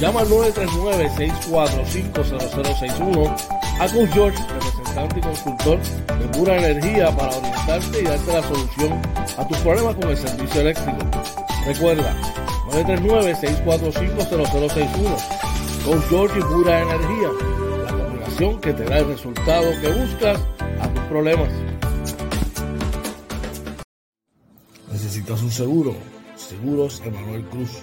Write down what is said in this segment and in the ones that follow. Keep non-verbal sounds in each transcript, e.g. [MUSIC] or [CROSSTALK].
Llama al 939-645-0061 a Coach George, representante y consultor de pura energía para orientarte y darte la solución a tus problemas con el servicio eléctrico. Recuerda, 939-645-0061. Coach George y pura energía, la combinación que te da el resultado que buscas a tus problemas. ¿Necesitas un seguro? Seguros Emanuel Cruz.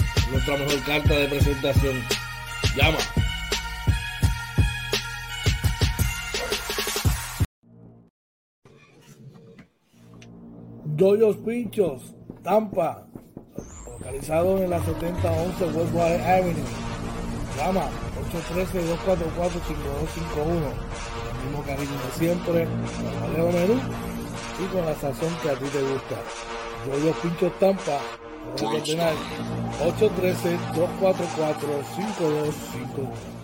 nuestra mejor carta de presentación. Llama. Doyos Pinchos, Tampa, localizado en la 7011 Westwater Avenue. Llama 813-244-5251. El mismo cariño de siempre, el menú y con la sazón que a ti te gusta. Doyos Pinchos Tampa, 813-244-5251.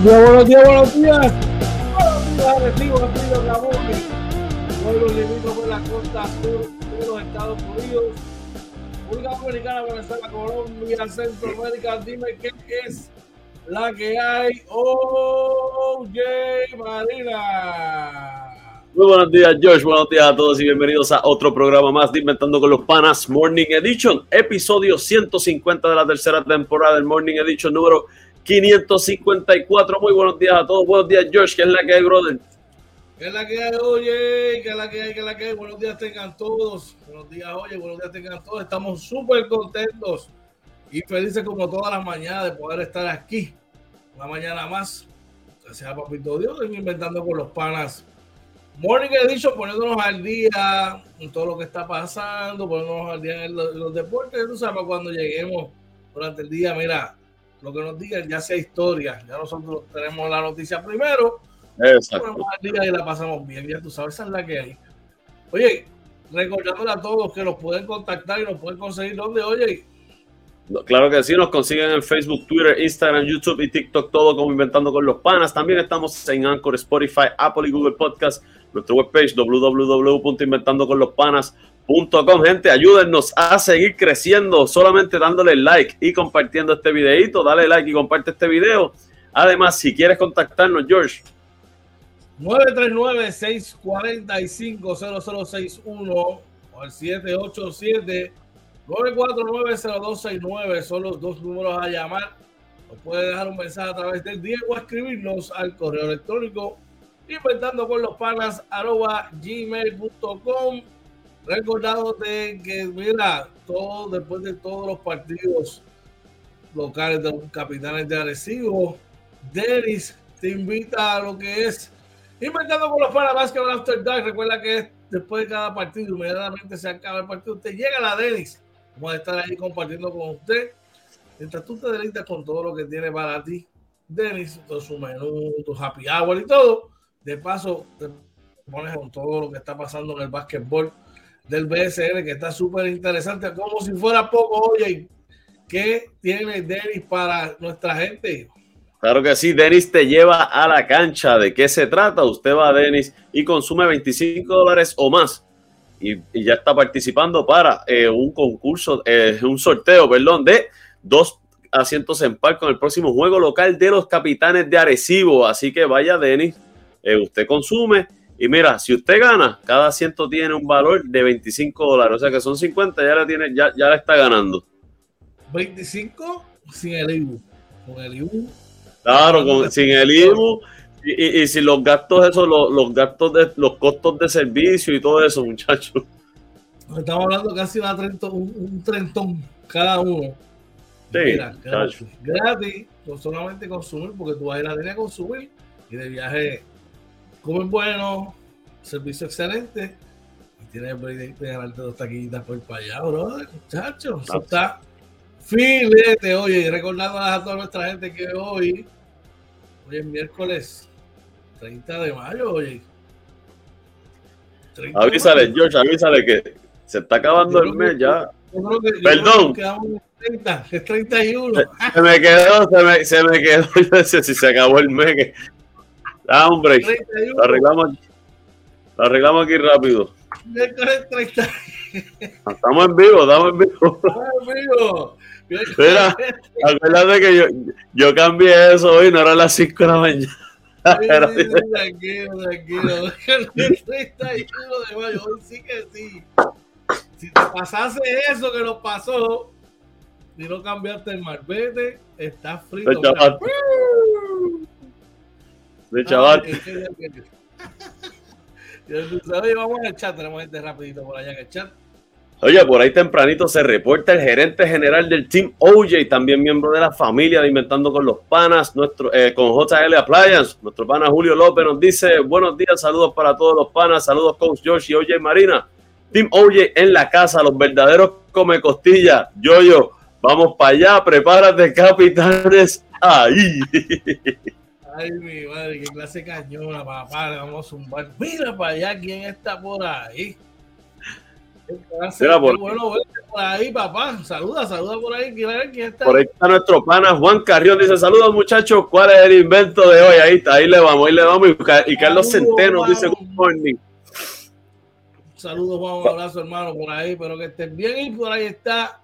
Buenos días, buenos días, buenos días. Buenos días, recibo Río Ramón. Pueblo limito por la costa sur de los Estados Unidos. República Dominicana, Venezuela, Colombia, Centroamérica. Dime qué es la que hay. OJ Marina. Muy buenos días, Josh. Buenos días a todos y bienvenidos a otro programa más de Inventando con los Panas Morning Edition, episodio 150 de la tercera temporada del Morning Edition número 554. Muy buenos días a todos. Buenos días, Josh. ¿Qué es la que hay, brother? ¿Qué es la que hay, oye? ¿Qué es la que hay? ¿Qué es la que hay? Buenos días tengan todos. Buenos días, oye. Buenos días tengan todos. Estamos súper contentos y felices como todas las mañanas de poder estar aquí. Una mañana más. Gracias a Papito Dios. Inventando con los panas. Morning Edition, poniéndonos al día en todo lo que está pasando, poniéndonos al día en los, en los deportes. Tú sabes, cuando lleguemos durante el día, mira, lo que nos digan ya sea historia. Ya nosotros tenemos la noticia primero. Exacto. Día y la pasamos bien. Ya tú sabes, esa es la que hay. Oye, recordándole a todos que nos pueden contactar y nos pueden conseguir donde, oye. Claro que sí, nos consiguen en Facebook, Twitter, Instagram, YouTube y TikTok, todo como Inventando con los Panas. También estamos en Anchor, Spotify, Apple y Google Podcast. Nuestra webpage www.inventandoconlospanas.com. Gente, ayúdennos a seguir creciendo solamente dándole like y compartiendo este videito. Dale like y comparte este video. Además, si quieres contactarnos, George. 939-645-0061 o al 787-949-0269 son los dos números a llamar. Nos puede dejar un mensaje a través del día o escribirnos al correo electrónico inventando con los panas arroba gmail.com. Recordado de que, mira, todo después de todos los partidos locales de los capitanes de Arecibo, Denis te invita a lo que es Inventando con los para Basketball After Dark. Recuerda que después de cada partido, inmediatamente se acaba el partido, usted llega a la Denis. Vamos a estar ahí compartiendo con usted. Mientras tú te deleitas con todo lo que tiene para ti, Denis, todo su menú, tu happy hour y todo. De paso, te pones con todo lo que está pasando en el básquetbol del BSN, que está súper interesante, como si fuera poco. Oye, ¿qué tiene Denis para nuestra gente? Claro que sí, Denis te lleva a la cancha. ¿De qué se trata? Usted va a Denis y consume 25 dólares o más. Y, ya está participando para eh, un concurso, eh, un sorteo, perdón, de dos asientos en par con el próximo juego local de los capitanes de Arecibo. Así que vaya, Denis, eh, usted consume. Y mira, si usted gana, cada asiento tiene un valor de 25 dólares. O sea que son 50, ya la tiene, ya, ya la está ganando. 25 sin el IBU. Con el IBU Claro, con, sin el IVU y, y, sin los gastos, esos, los, los, gastos de los costos de servicio y todo eso, muchachos. Estamos hablando casi una trentón, un, trentón cada uno. Sí, Mira, gratis, gratis, no solamente consumir, porque tú vas a ir a la a consumir y de viaje comen bueno, servicio excelente y tienes el de ganarte dos taquitas por para allá, bro, muchachos. Eso está filete, oye, y recordando a toda nuestra gente que hoy Hoy es miércoles 30 de mayo, oye. Avísale, George, avísale que se está acabando el mes ya. Perdón. es 31. Se, me quedó, se me, se me quedó. [LAUGHS] Yo decía, si se acabó el mes. Que... Ah, hombre. Lo arreglamos, lo arreglamos aquí rápido. Miércoles 30. Estamos en vivo, estamos en vivo. Estamos en vivo. Mira, acuérdate que yo, yo cambié eso hoy, no era las 5 de la mañana. tranquilo, tranquilo. El 31 de mayo, hoy sí que sí. Si te pasase eso que nos pasó, y no cambiaste el marbete, estás frito. De chaval. Oye, vamos al chat, tenemos gente rapidito por allá en el chat. Oye, por ahí tempranito se reporta el gerente general del Team OJ, también miembro de la familia de Inventando con los Panas, nuestro, eh, con JL Appliance. Nuestro pana Julio López nos dice: Buenos días, saludos para todos los panas, saludos Coach George y OJ Marina. Team OJ en la casa, los verdaderos come costilla. Yo, yo, vamos para allá, prepárate, capitanes. Ahí. [LAUGHS] Ay, mi madre, qué clase cañona, papá. vamos a zumbar. Mira para allá quién está por ahí. Mira, por, bueno por ahí, papá. Saluda, saluda por ahí. Quién está. Por ahí está nuestro pana Juan Carrión. Dice: Saludos, muchachos. ¿Cuál es el invento de hoy? Ahí está, ahí le vamos, ahí le vamos. Y, Carlos Centeno dice: Good morning. Saludos, Juan. Un abrazo, hermano, por ahí. Espero que estén bien. Y por ahí está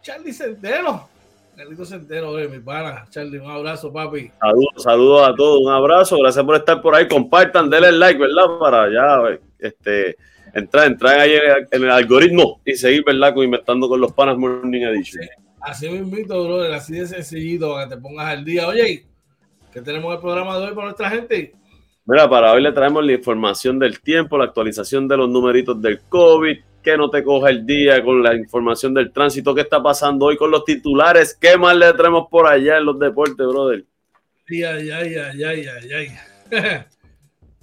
Charlie Centeno. Carlito Centeno, mi pana. Charlie, un abrazo, papi. Saludos, saludos a todos. Un abrazo. Gracias por estar por ahí. Compartan, denle like, ¿verdad? Para allá, este entrar, entrar ahí en el, algoritmo y seguir, ¿verdad? Inventando con los panas Morning Edition. así me invito, brother, así de sencillito, para que te pongas al día. Oye, ¿qué tenemos el programa de hoy para nuestra gente? Mira, para hoy le traemos la información del tiempo, la actualización de los numeritos del COVID, que no te coja el día con la información del tránsito, qué está pasando hoy con los titulares, qué más le traemos por allá en los deportes, brother. Ay, ay, ay, ay, ay, ay. [LAUGHS]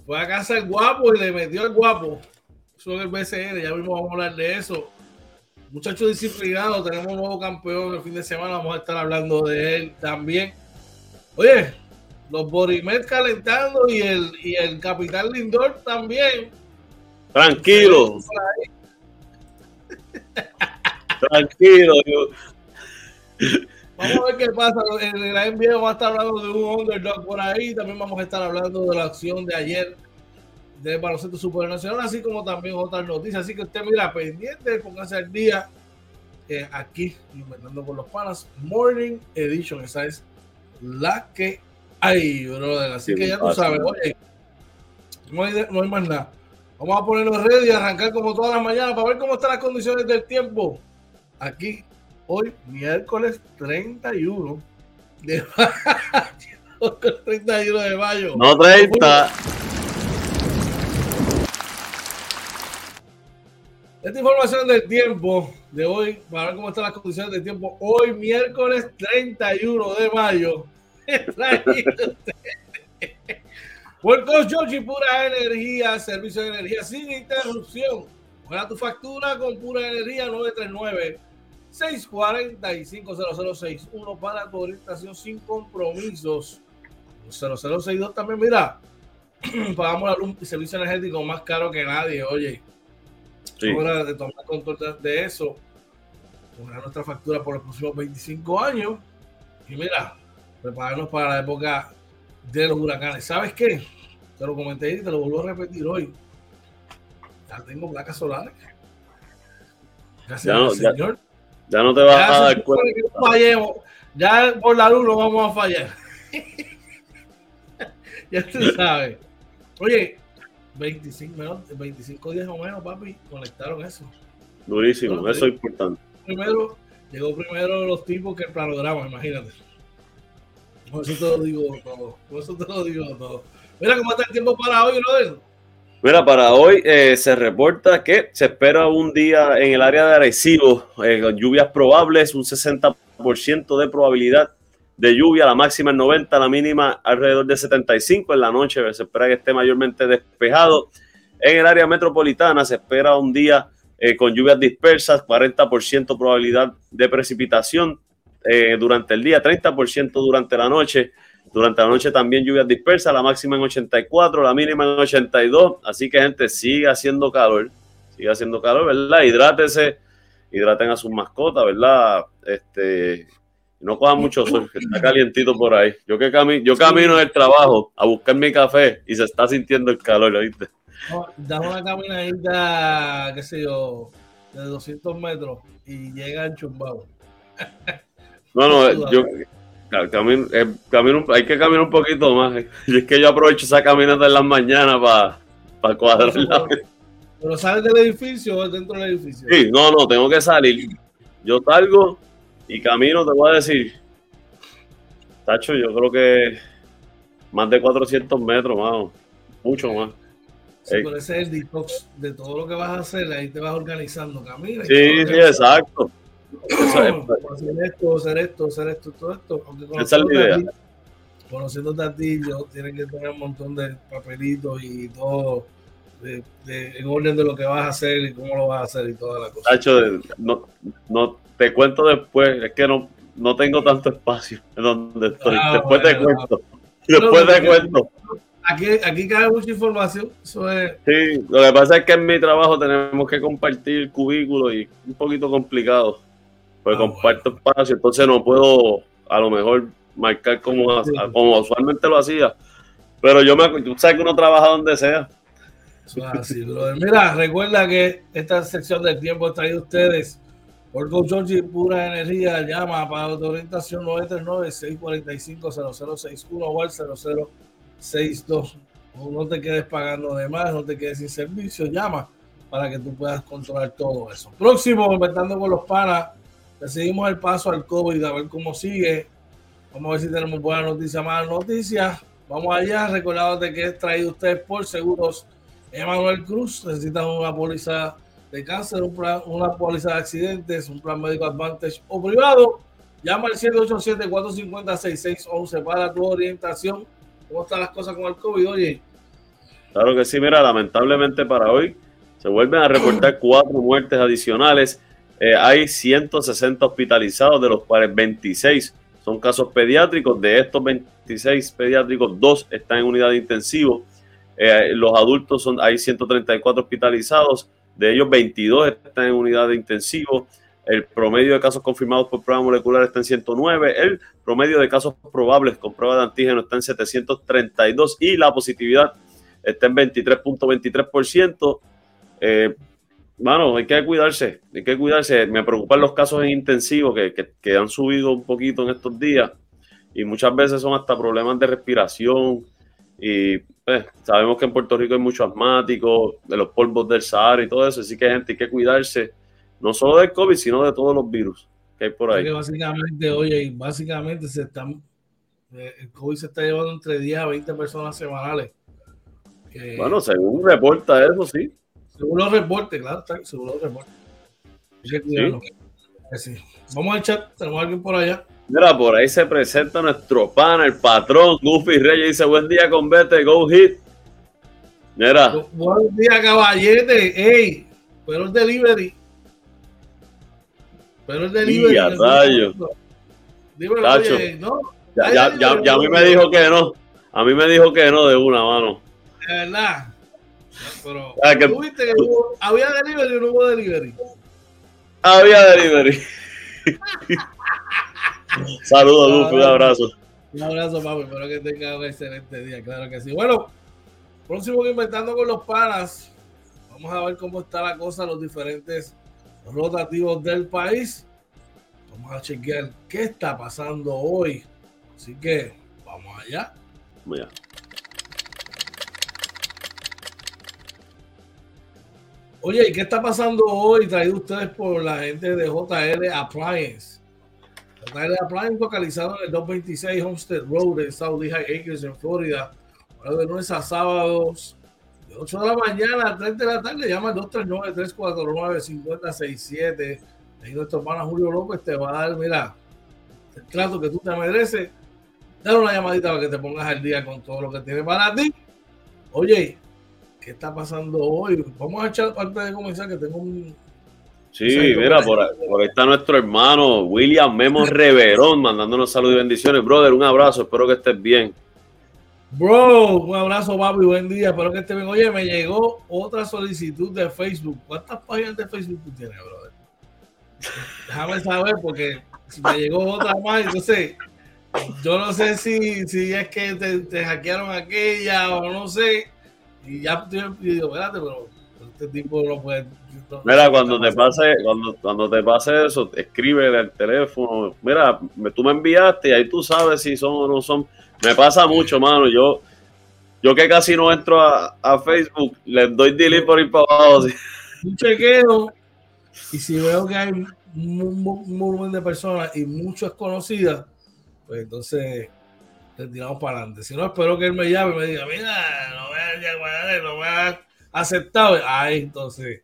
Fue a casa el guapo y le metió el guapo son el BCN, ya mismo vamos a hablar de eso. Muchachos disciplinados, tenemos un nuevo campeón el fin de semana, vamos a estar hablando de él también. Oye, los Borimet calentando y el, y el capitán Lindor también. Tranquilo. Tranquilo. Vamos a ver qué pasa. En la NBA vamos a estar hablando de un underdog por ahí. También vamos a estar hablando de la acción de ayer del baloncesto supernacional, así como también otras noticias. Así que usted mira pendiente, póngase al día eh, aquí, inventando con los panas, Morning Edition. Esa es la que hay, brother. Así que ya tú sabes, oye, no hay, no hay más nada. Vamos a ponernos ready y arrancar como todas las mañanas para ver cómo están las condiciones del tiempo. Aquí, hoy, miércoles 31 de [LAUGHS] mayo. 31 de mayo. No 30. Esta información del tiempo de hoy, para ver cómo están las condiciones del tiempo, hoy miércoles 31 de mayo. [LAUGHS] Por George pura energía, servicio de energía sin interrupción. Buena tu factura con pura energía 939 645 0061 para tu orientación sin compromisos. 0062 también, mira, [CLEARS THROAT] pagamos la luz y servicio energético más caro que nadie, oye. Sí. Hora de tomar control de eso. Nuestra factura por los próximos 25 años. Y mira, prepararnos para la época de los huracanes. ¿Sabes qué? Te lo comenté y te lo vuelvo a repetir hoy. Ya tengo placas solares. Gracias no, señor. Ya, no te vas a dar cuenta. Ya por la luz no vamos a fallar. [LAUGHS] ya tú sabes. Oye, 25, 25 días o menos, papi, conectaron eso. Durísimo, eso es importante. Primero, llegó primero los tipos que el planograma, imagínate. Por eso te lo digo todo. Por eso te lo digo todo. Mira cómo está el tiempo para hoy, brother. Mira, para hoy eh, se reporta que se espera un día en el área de Arecibo eh, con lluvias probables, un 60% de probabilidad de lluvia, la máxima es 90, la mínima alrededor de 75 en la noche, se espera que esté mayormente despejado. En el área metropolitana se espera un día eh, con lluvias dispersas, 40% probabilidad de precipitación eh, durante el día, 30% durante la noche. Durante la noche también lluvias dispersas, la máxima en 84, la mínima en 82. Así que, gente, sigue haciendo calor, sigue haciendo calor, ¿verdad? Hidrátese, hidraten a sus mascotas, ¿verdad? Este, no coja mucho sol, que está calientito por ahí. Yo que camino, yo camino del trabajo a buscar mi café y se está sintiendo el calor, ¿viste? dame una caminadita, qué sé yo, de 200 metros y llega en chumbado. No, no, yo camino, eh, camino, hay que caminar un poquito más. Y es que yo aprovecho esa caminata en las mañanas para pa cuadrar la... ¿Pero sales del edificio o dentro del edificio? Sí, no, no, tengo que salir. Yo salgo y camino, te voy a decir, Tacho, yo creo que más de 400 metros, más, mucho más. Sí, ese es el detox de todo lo que vas a hacer, ahí te vas organizando, camina. Sí, sí, exacto. Hacer esto, hacer esto, hacer esto, todo esto. Esa es la idea. conociéndote a ti, yo tienes que tener un montón de papelitos y todo de, en orden de lo que vas a hacer y cómo lo vas a hacer y toda la cosa. Tacho, no, no, te cuento después, es que no, no tengo tanto espacio en donde estoy. Ah, después te cuento. Después te cuento. Aquí, aquí cae mucha información. Eso es... Sí, lo que pasa es que en mi trabajo tenemos que compartir cubículos y es un poquito complicado. Pues comparto espacio, entonces no puedo a lo mejor marcar como, como usualmente lo hacía. Pero yo me tú sabes que uno trabaja donde sea. Así, Mira, recuerda que esta sección del tiempo está ahí ustedes por George Pura Energía. Llama para orientación 939-645-0061 o al 0062. No te quedes pagando de más, no te quedes sin servicio. Llama para que tú puedas controlar todo eso. Próximo, inventando con los panas. Le seguimos el paso al COVID a ver cómo sigue. Vamos a ver si tenemos buenas noticias, malas noticias. Vamos allá. de que es traído ustedes por Seguros Emanuel Cruz. Necesitan una póliza de cáncer, una póliza de accidentes, un plan médico Advantage o privado. Llama al 787-450-6611 para tu orientación. ¿Cómo están las cosas con el COVID, oye? Claro que sí, mira, lamentablemente para hoy se vuelven a reportar cuatro muertes adicionales. Eh, hay 160 hospitalizados, de los cuales 26 son casos pediátricos. De estos 26 pediátricos, dos están en unidad de intensivo. Eh, los adultos son, hay 134 hospitalizados, de ellos 22 están en unidad de intensivo. El promedio de casos confirmados por prueba molecular está en 109. El promedio de casos probables con prueba de antígeno está en 732 y la positividad está en 23.23%. Eh, bueno, hay que cuidarse, hay que cuidarse. Me preocupan los casos en intensivo que, que han subido un poquito en estos días y muchas veces son hasta problemas de respiración, y pues, sabemos que en Puerto Rico hay muchos asmáticos, de los polvos del Sahara y todo eso, así que gente hay que cuidarse, no solo del COVID, sino de todos los virus que hay por ahí. básicamente, oye, básicamente se están, eh, el COVID se está llevando entre 10 a 20 personas semanales. bueno, según reporta eso, sí. Según los reportes, claro, según los reportes. Sí. Vamos al chat, tenemos alguien por allá. Mira, por ahí se presenta nuestro pana, el patrón, Goofy Reyes, dice, buen día con Vete, go hit. Mira. Buen día, caballete. Ey, pero el delivery. Pero el delivery. Ya, rayo. Dímelo, oye, ¿no? Ya, ya, ya, ya, a mí me dijo que no. A mí me dijo que no de una mano. De verdad. Pero, ah, que, ¿tuviste que hubo, había delivery o no hubo delivery? Había delivery. [LAUGHS] Saludos, Luffy, un abrazo. Un abrazo, papi. Espero que tenga un excelente día, claro que sí. Bueno, próximo Inventando con los Panas. Vamos a ver cómo está la cosa, los diferentes rotativos del país. Vamos a chequear qué está pasando hoy. Así que vamos allá. Vamos allá. Oye, ¿y qué está pasando hoy? Traído ustedes por la gente de JL Appliance. JL Appliance localizado en el 226 Homestead Road en South Lehigh Acres en Florida. Ahora de lunes a sábados, de 8 de la mañana a 3 de la tarde. Llama al 239-349-5067. Ahí nuestro hermano Julio López te va a dar, mira, el trato que tú te mereces. Dale una llamadita para que te pongas al día con todo lo que tiene para ti. Oye, ¿qué está pasando hoy? Vamos a echar, antes de comenzar, que tengo un. Sí, mira, por ahí, está nuestro hermano William Memo [LAUGHS] Reverón mandándonos saludos y bendiciones. Brother, un abrazo, espero que estés bien. Bro, un abrazo, papi, buen día, espero que estés bien. Oye, me llegó otra solicitud de Facebook. ¿Cuántas páginas de Facebook tú tienes, brother? Déjame saber, porque me llegó otra más, entonces yo no sé si, si es que te, te hackearon aquella o no sé y ya te digo, espérate, pero este tipo no puede. Mira, cuando te pase, cuando, cuando te pase eso, escribe el teléfono. Mira, tú me enviaste y ahí tú sabes si son o no son. Me pasa mucho, mano. Yo, yo que casi no entro a, a Facebook, les doy delete por ir para abajo. Un chequeo. Y si veo que hay un, un volumen de personas y muchas conocidas, pues entonces te tiramos para adelante. Si no, espero que él me llame y me diga, mira, no voy a, no voy a aceptado. Ay, entonces,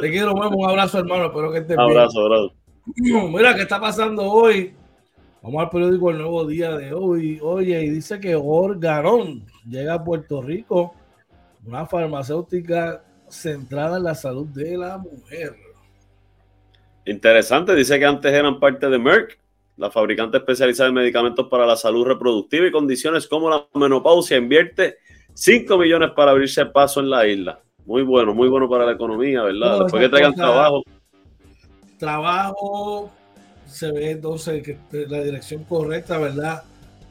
te quiero, un abrazo, hermano. Espero que estés bien. Abrazo, abrazo. [CLEARS THROAT] Mira, ¿qué está pasando hoy? Vamos al periódico El Nuevo Día de hoy. Oye, y dice que Organón llega a Puerto Rico, una farmacéutica centrada en la salud de la mujer. Interesante, dice que antes eran parte de Merck la fabricante especializada en medicamentos para la salud reproductiva y condiciones como la menopausia, invierte 5 millones para abrirse paso en la isla. Muy bueno, muy bueno para la economía, ¿verdad? Después que traigan trabajo. Trabajo, se ve entonces que la dirección correcta, ¿verdad?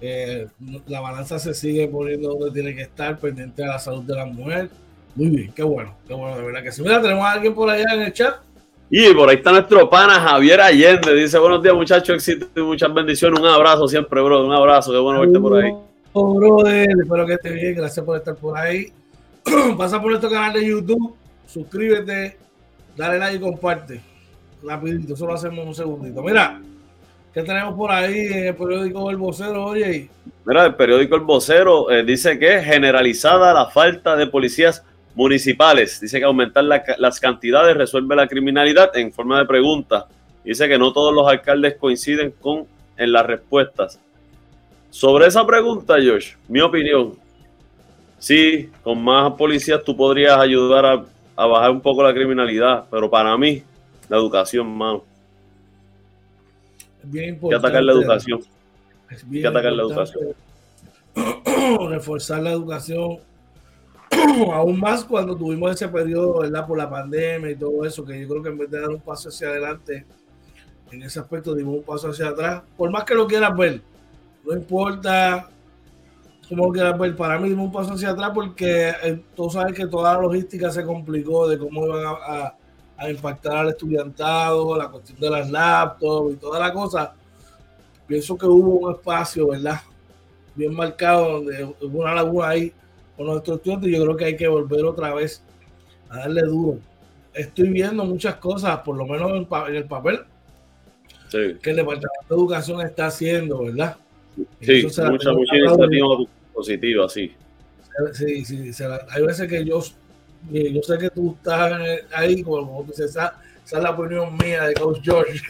Eh, la balanza se sigue poniendo donde tiene que estar, pendiente de la salud de la mujer. Muy bien, qué bueno, qué bueno, de verdad que sí. Mira, tenemos a alguien por allá en el chat. Y por ahí está nuestro pana Javier Allende. Dice, buenos días muchachos, éxito y muchas bendiciones. Un abrazo siempre, bro. Un abrazo, qué bueno verte por ahí. Oh, brother, espero que estés bien. Gracias por estar por ahí. [CLEARS THROAT] Pasa por nuestro canal de YouTube, suscríbete, dale like y comparte. Rapidito, solo hacemos un segundito. Mira, ¿qué tenemos por ahí en el periódico El Vocero, oye? Mira, el periódico El Vocero eh, dice que generalizada la falta de policías municipales. Dice que aumentar las cantidades resuelve la criminalidad en forma de pregunta. Dice que no todos los alcaldes coinciden con en las respuestas. Sobre esa pregunta, Josh, mi opinión, sí, con más policías tú podrías ayudar a, bajar un poco la criminalidad, pero para mí, la educación, mano. Es bien importante. que atacar la educación. que atacar la educación. [CLEARS THROAT] Reforzar la educación [CLEARS THROAT] aún más cuando tuvimos ese periodo, ¿verdad? Por la pandemia y todo eso, que yo creo que en vez de dar un paso hacia adelante, en ese aspecto dimos un paso hacia atrás. Por más que lo quieras ver, no importa cómo lo quieras ver, para mí dimos un paso hacia atrás porque eh, tú sabes que toda la logística se complicó de cómo iban a, a impactar al estudiantado, la cuestión de las laptops y toda la cosa. Pienso que hubo un espacio, ¿verdad? Bien marcado, donde hubo una laguna ahí con nuestros estudiantes, yo creo que hay que volver otra vez a darle duro. Estoy viendo muchas cosas, por lo menos en, el papel, que el Departamento de Educación está haciendo, ¿verdad? Sí, mucha, mucha iniciativa positiva, sí. Sí, sí, hay veces que yo, yo sé que tú estás ahí, como, dices, esa, esa, es la opinión mía de Coach George.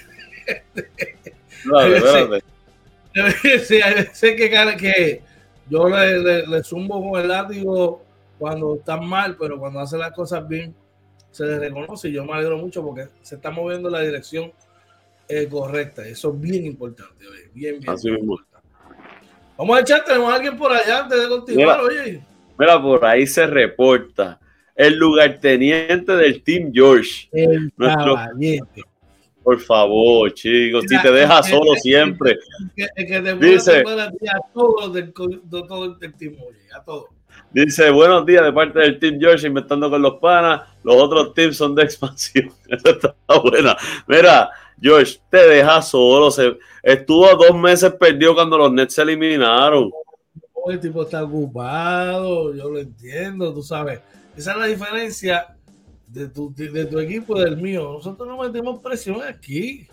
[LAUGHS] Espérate, [LAUGHS] Sí, sé que, que yo le, le, zumbo con el látigo cuando están mal, pero cuando hacen las cosas bien, se les reconoce. Y yo me alegro mucho porque se está moviendo en la dirección eh, correcta. Eso es bien importante. Bien, bien. Así. Vamos a echar, tenemos a alguien por allá antes de continuar, mira, oye. Mira, por ahí se reporta el lugarteniente del Team George. El nuestro, por favor, chicos, si te deja solo siempre. dice, a todos del, team, a todos. Dice, buenos días de parte del Team George, inventando con los panas. Los otros teams son de expansión. [LAUGHS] Eso está buena. Mira, George, te deja solo. Se, estuvo dos meses perdido cuando los Nets se eliminaron. El tipo está ocupado, yo lo entiendo, tú sabes. Esa es la diferencia de tu, de tu equipo y del mío. Nosotros no metemos presión aquí.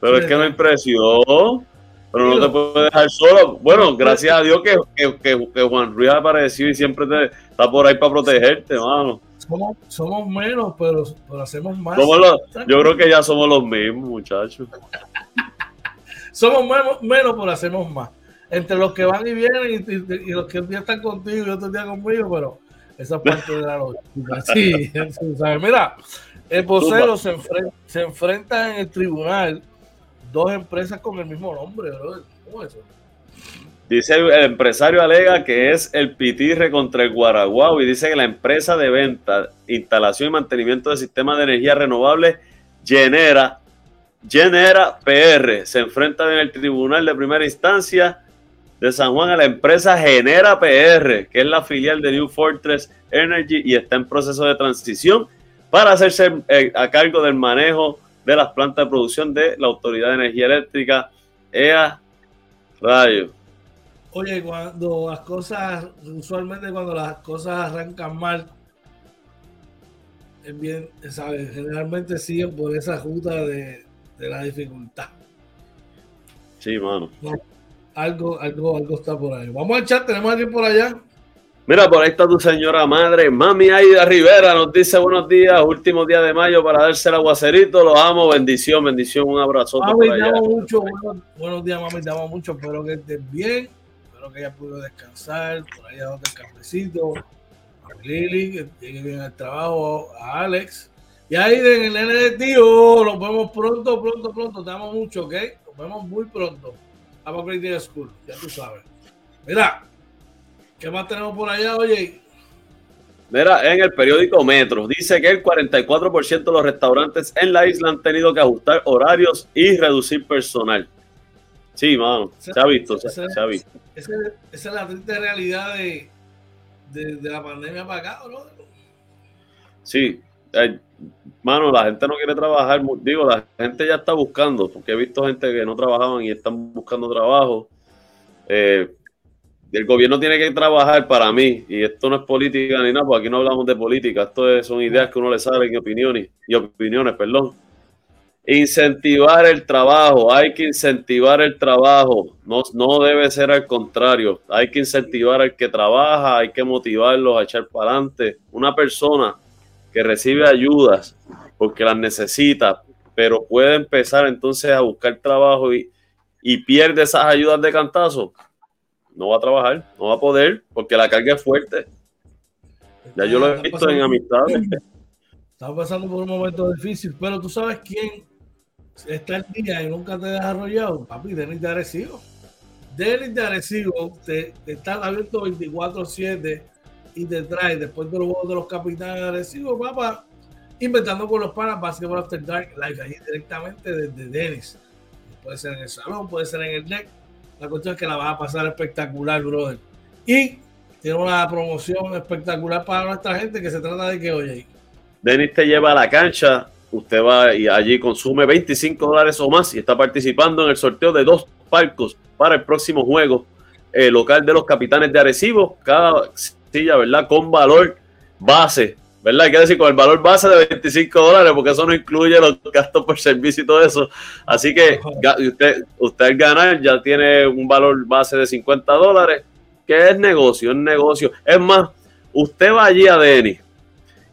Pero es que no hay presión. Pero no te puedes dejar solo. Bueno, gracias a Dios que, que, que, Juan Ruiz apareció y siempre te, está por ahí para protegerte, mano. Somos, somos menos, pero, pero hacemos más. yo creo que ya somos los mismos, muchachos. [LAUGHS] somos menos, menos, pero hacemos más. Entre los que van y vienen y, y los que un día están contigo y otro día conmigo, pero esa parte de la lógica. Sí, [LAUGHS] Mira, el vocero se, se enfrenta en el tribunal dos empresas con el mismo nombre, ¿Cómo es eso? Dice el empresario alega que es el pitirre contra el Guaraguao y dice que la empresa de venta, instalación y mantenimiento de sistemas de energía renovable genera, genera PR. Se enfrenta en el tribunal de primera instancia de San Juan a la empresa Genera PR, que es la filial de New Fortress Energy y está en proceso de transición para hacerse eh, a cargo del manejo de las plantas de producción de la Autoridad de Energía Eléctrica, EA Rayo. Oye, cuando las cosas, usualmente cuando las cosas arrancan mal, es bien, ¿sabes? Generalmente siguen por esa ruta de, de la dificultad. Sí, mano algo, algo, algo está por ahí. Vamos a echar, tenemos a alguien por allá. Mira, por ahí está tu señora madre, Mami Aida Rivera, nos dice buenos días, último día de mayo para darse el aguacerito, los amo, bendición, bendición, un abrazo. Mami, mucho, buenos, días, mami, te amo mucho, espero que estés bien, espero que haya podido descansar, por ahí dándote el cafecito, a Lili, que llegue bien al trabajo, a Alex, y ahí en el nene de tío, nos vemos pronto, pronto, pronto, te amo mucho, ¿ok? Nos vemos muy pronto. Upgrade School, ya tú sabes. Mira, ¿qué más tenemos por allá, oye? Mira, en el periódico Metro dice que el 44% de los restaurantes en la isla han tenido que ajustar horarios y reducir personal. Sí, mano, se ha visto, se, ha visto. Esa, es la triste realidad de, de, la pandemia para acá, ¿no? Sí, eh, mano, la gente no quiere trabajar, digo, la gente ya está buscando, porque he visto gente que no trabajaban y están buscando trabajo. Eh, el gobierno tiene que trabajar para mí, y esto no es política ni nada, porque aquí no hablamos de política, esto son ideas que uno le sale en opiniones, y opiniones, perdón. Incentivar el trabajo, hay que incentivar el trabajo, no, no debe ser al contrario, hay que incentivar al que trabaja, hay que motivarlos a echar para adelante. Una persona que recibe ayudas porque las necesita, pero puede empezar entonces a buscar trabajo y, pierde esas ayudas de cantazo, no va a trabajar, no va a poder, porque la carga es fuerte. Ya yo lo he visto en amistades. Estamos pasando por un momento difícil, pero tú sabes quién está el día y nunca te ha desarrollado, papi, Denis de Arecibo. Denis de Arecibo te, está abierto 24-7 y te trae después de los juegos de los capitanes agresivos, papá, inventando con los panas Basketball After Dark Live ahí directamente desde Dennis. Puede ser en el salón, puede ser en el deck. La cuestión es que la vas a pasar espectacular, brother. Y tiene una promoción espectacular para nuestra gente que se trata de que, oye, Denis te lleva a la cancha, usted va y allí consume 25 dólares o más y está participando en el sorteo de dos palcos para el próximo juego eh, local de los capitanes de Arecibo. Cada ¿verdad? Con valor base, ¿verdad? Hay que decir con el valor base de 25 dólares, porque eso no incluye los gastos por servicio y todo eso. Así que usted, usted al ganar ya tiene un valor base de 50 dólares, que es negocio, es negocio. Es más, usted va allí a Denis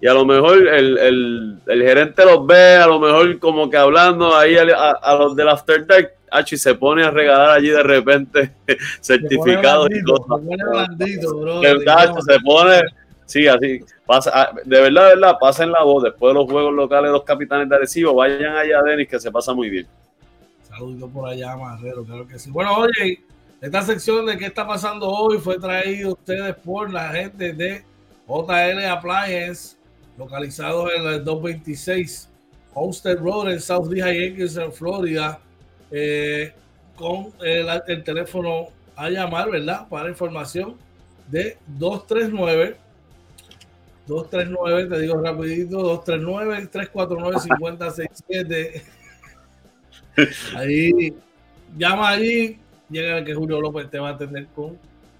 y a lo mejor el, gerente los ve, a lo mejor como que hablando ahí a, los del After Dark, y se pone a regalar allí de repente [LAUGHS] certificados y cosas. Se pone, sí, así, pasa, ah, de verdad, de verdad, pasen la voz, después de los juegos locales, los capitanes de Arecibo, vayan allá a Denis, que se pasa muy bien. Saludos por allá, Marrero, claro que sí. Bueno, oye, esta sección de qué está pasando hoy fue traído ustedes por la gente de JL Appliance localizados en el 226 Homestead Road en South Lehigh en Florida, eh, con el, teléfono a llamar, ¿verdad? Para información de 239 239, te digo rapidito, 239 349 5067. Ahí llama allí, llega el que Julio López te va a atender con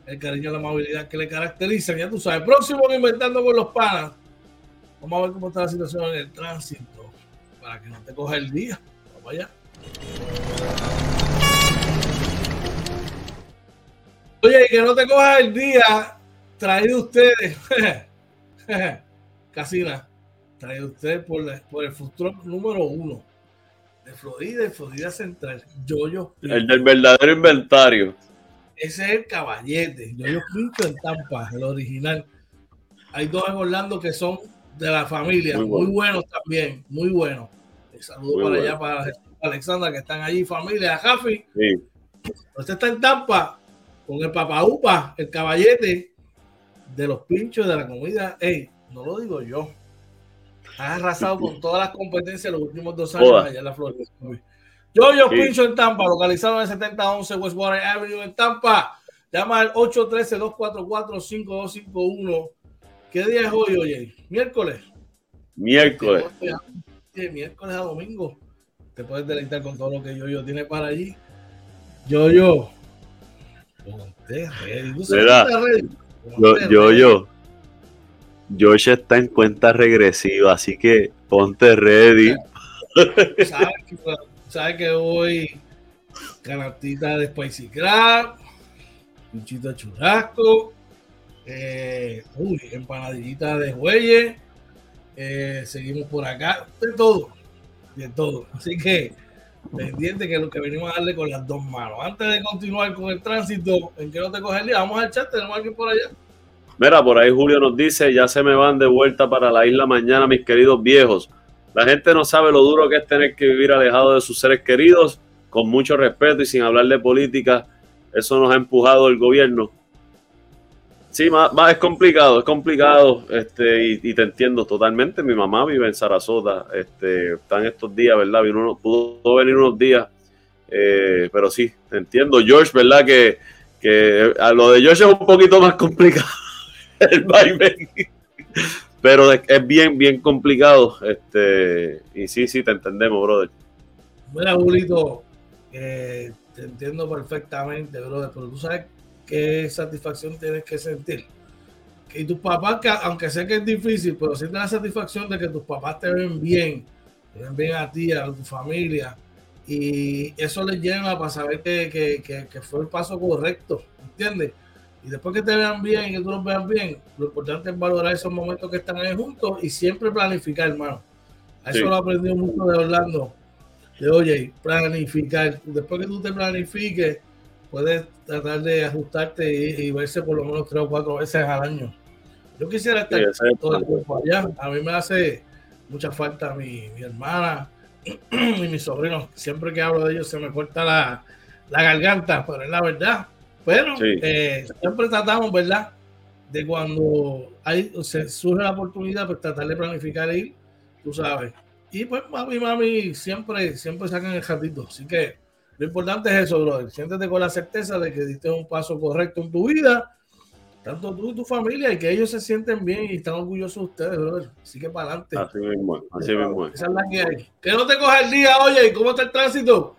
el cariño y la amabilidad que le caracterizan. Ya tú sabes, próximo Inventando con los Panas Vamos a ver cómo está la situación en el tránsito para que no te coja el día. Vamos allá. Oye, que no te coja el día, traído ustedes, [LAUGHS] Casina, traído ustedes por, por el futuro número uno de Florida y Florida Central, Yoyo. El del verdadero inventario. Ese es el caballete, Yoyo Pinto en Tampa, el original. Hay dos en Orlando que son de la familia, muy, buenos también, muy buenos. Saludos para allá, para Alexandra, que están allí, familia, Jafi. Usted está en Tampa con el papaupa, el caballete de los pinchos de la comida. Ey, no lo digo yo. Ha arrasado con todas las competencias los últimos dos años allá en la Florida. Yo, yo pincho en Tampa, localizado en el 7011 Westwater Avenue en Tampa. Llama al 813-244-5251 ¿Qué día es hoy, oye? Miércoles. Miércoles. miércoles a domingo. Te puedes deleitar con todo lo que yo-yo tiene para allí. Yo-yo. Ponte ready. Yo, yo, yo. ya está en cuenta regresiva, así que ponte ready. ¿Sabes que, ¿sabes que hoy canastita de Spicy Crab, pinchito de churrasco, eh, uy, empanadillita de bueyes, eh, seguimos por acá, de todo, de todo. Así que pendiente que lo que venimos a darle con las dos manos. Antes de continuar con el tránsito, en que no te coge el día, vamos al chat, tenemos alguien por allá. Mira, por ahí Julio nos dice, ya se me van de vuelta para la isla mañana, mis queridos viejos. La gente no sabe lo duro que es tener que vivir alejado de sus seres queridos, con mucho respeto y sin hablar de política. Eso nos ha empujado el gobierno. Sí, es complicado, es complicado, este, y, te entiendo totalmente. Mi mamá vive en Sarasota, este, está en estos días, ¿verdad? Vino pudo venir unos días, eh, pero sí, te entiendo. George, ¿verdad? Que, a lo de George es un poquito más complicado, [LAUGHS] el vaivén. Pero es bien, bien complicado, este, y sí, sí, te entendemos, brother. Mira, Julito, eh, te entiendo perfectamente, brother, pero tú sabes qué satisfacción tienes que sentir. Que tus papás, que, aunque sé que es difícil, pero sientes la satisfacción de que tus papás te ven bien, te ven bien a ti, a tu familia, y eso les llena para saber que, que, que, fue el paso correcto, ¿entiendes? Y después que te vean bien y que tú los veas bien, lo importante es valorar esos momentos que están ahí juntos y siempre planificar, hermano. Eso lo he aprendido mucho de Orlando. De oye, planificar. Después que tú te planifiques, puedes tratar de ajustarte y, verse por lo menos tres o cuatro veces al año. Yo quisiera estar todo el tiempo allá. A mí me hace mucha falta mi, mi hermana [CLEARS THROAT] y mis sobrinos. Siempre que hablo de ellos se me corta la, la garganta, pero es la verdad. Pero eh, siempre tratamos, ¿verdad? De cuando hay, se surge la oportunidad, pues tratar de planificar ir, tú sabes. Y pues mami, mami, siempre, siempre sacan el ratito. Así que lo importante es eso, brother. Siéntete con la certeza de que diste un paso correcto en tu vida, tanto tú y tu familia, y que ellos se sienten bien y están orgullosos de ustedes, brother. Así que para adelante. Así mismo, así mismo. Esa es la que hay. Que no te coja el día, oye, ¿y cómo está el tránsito?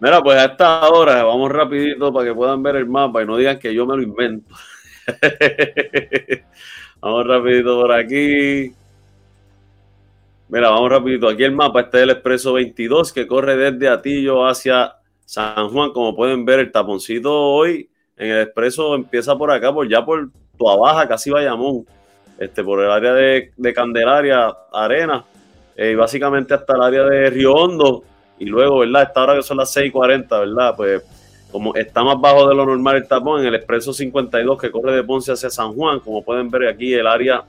Mira, pues a esta hora vamos rapidito para que puedan ver el mapa y no digan que yo me lo invento. [LAUGHS] vamos rapidito por aquí. Mira, vamos rapidito. Aquí el mapa, este es el Expreso 22 que corre desde Atillo hacia San Juan, como pueden ver, el taponcito hoy en el expreso empieza por acá, por ya por Tua Baja, casi Bayamón. este, por el área de, de Candelaria, Arena, eh, y básicamente hasta el área de Río Hondo, y luego, ¿verdad? Esta hora que son las 6:40, ¿verdad? Pues como está más bajo de lo normal el tapón en el expreso 52 que corre de Ponce hacia San Juan, como pueden ver aquí el área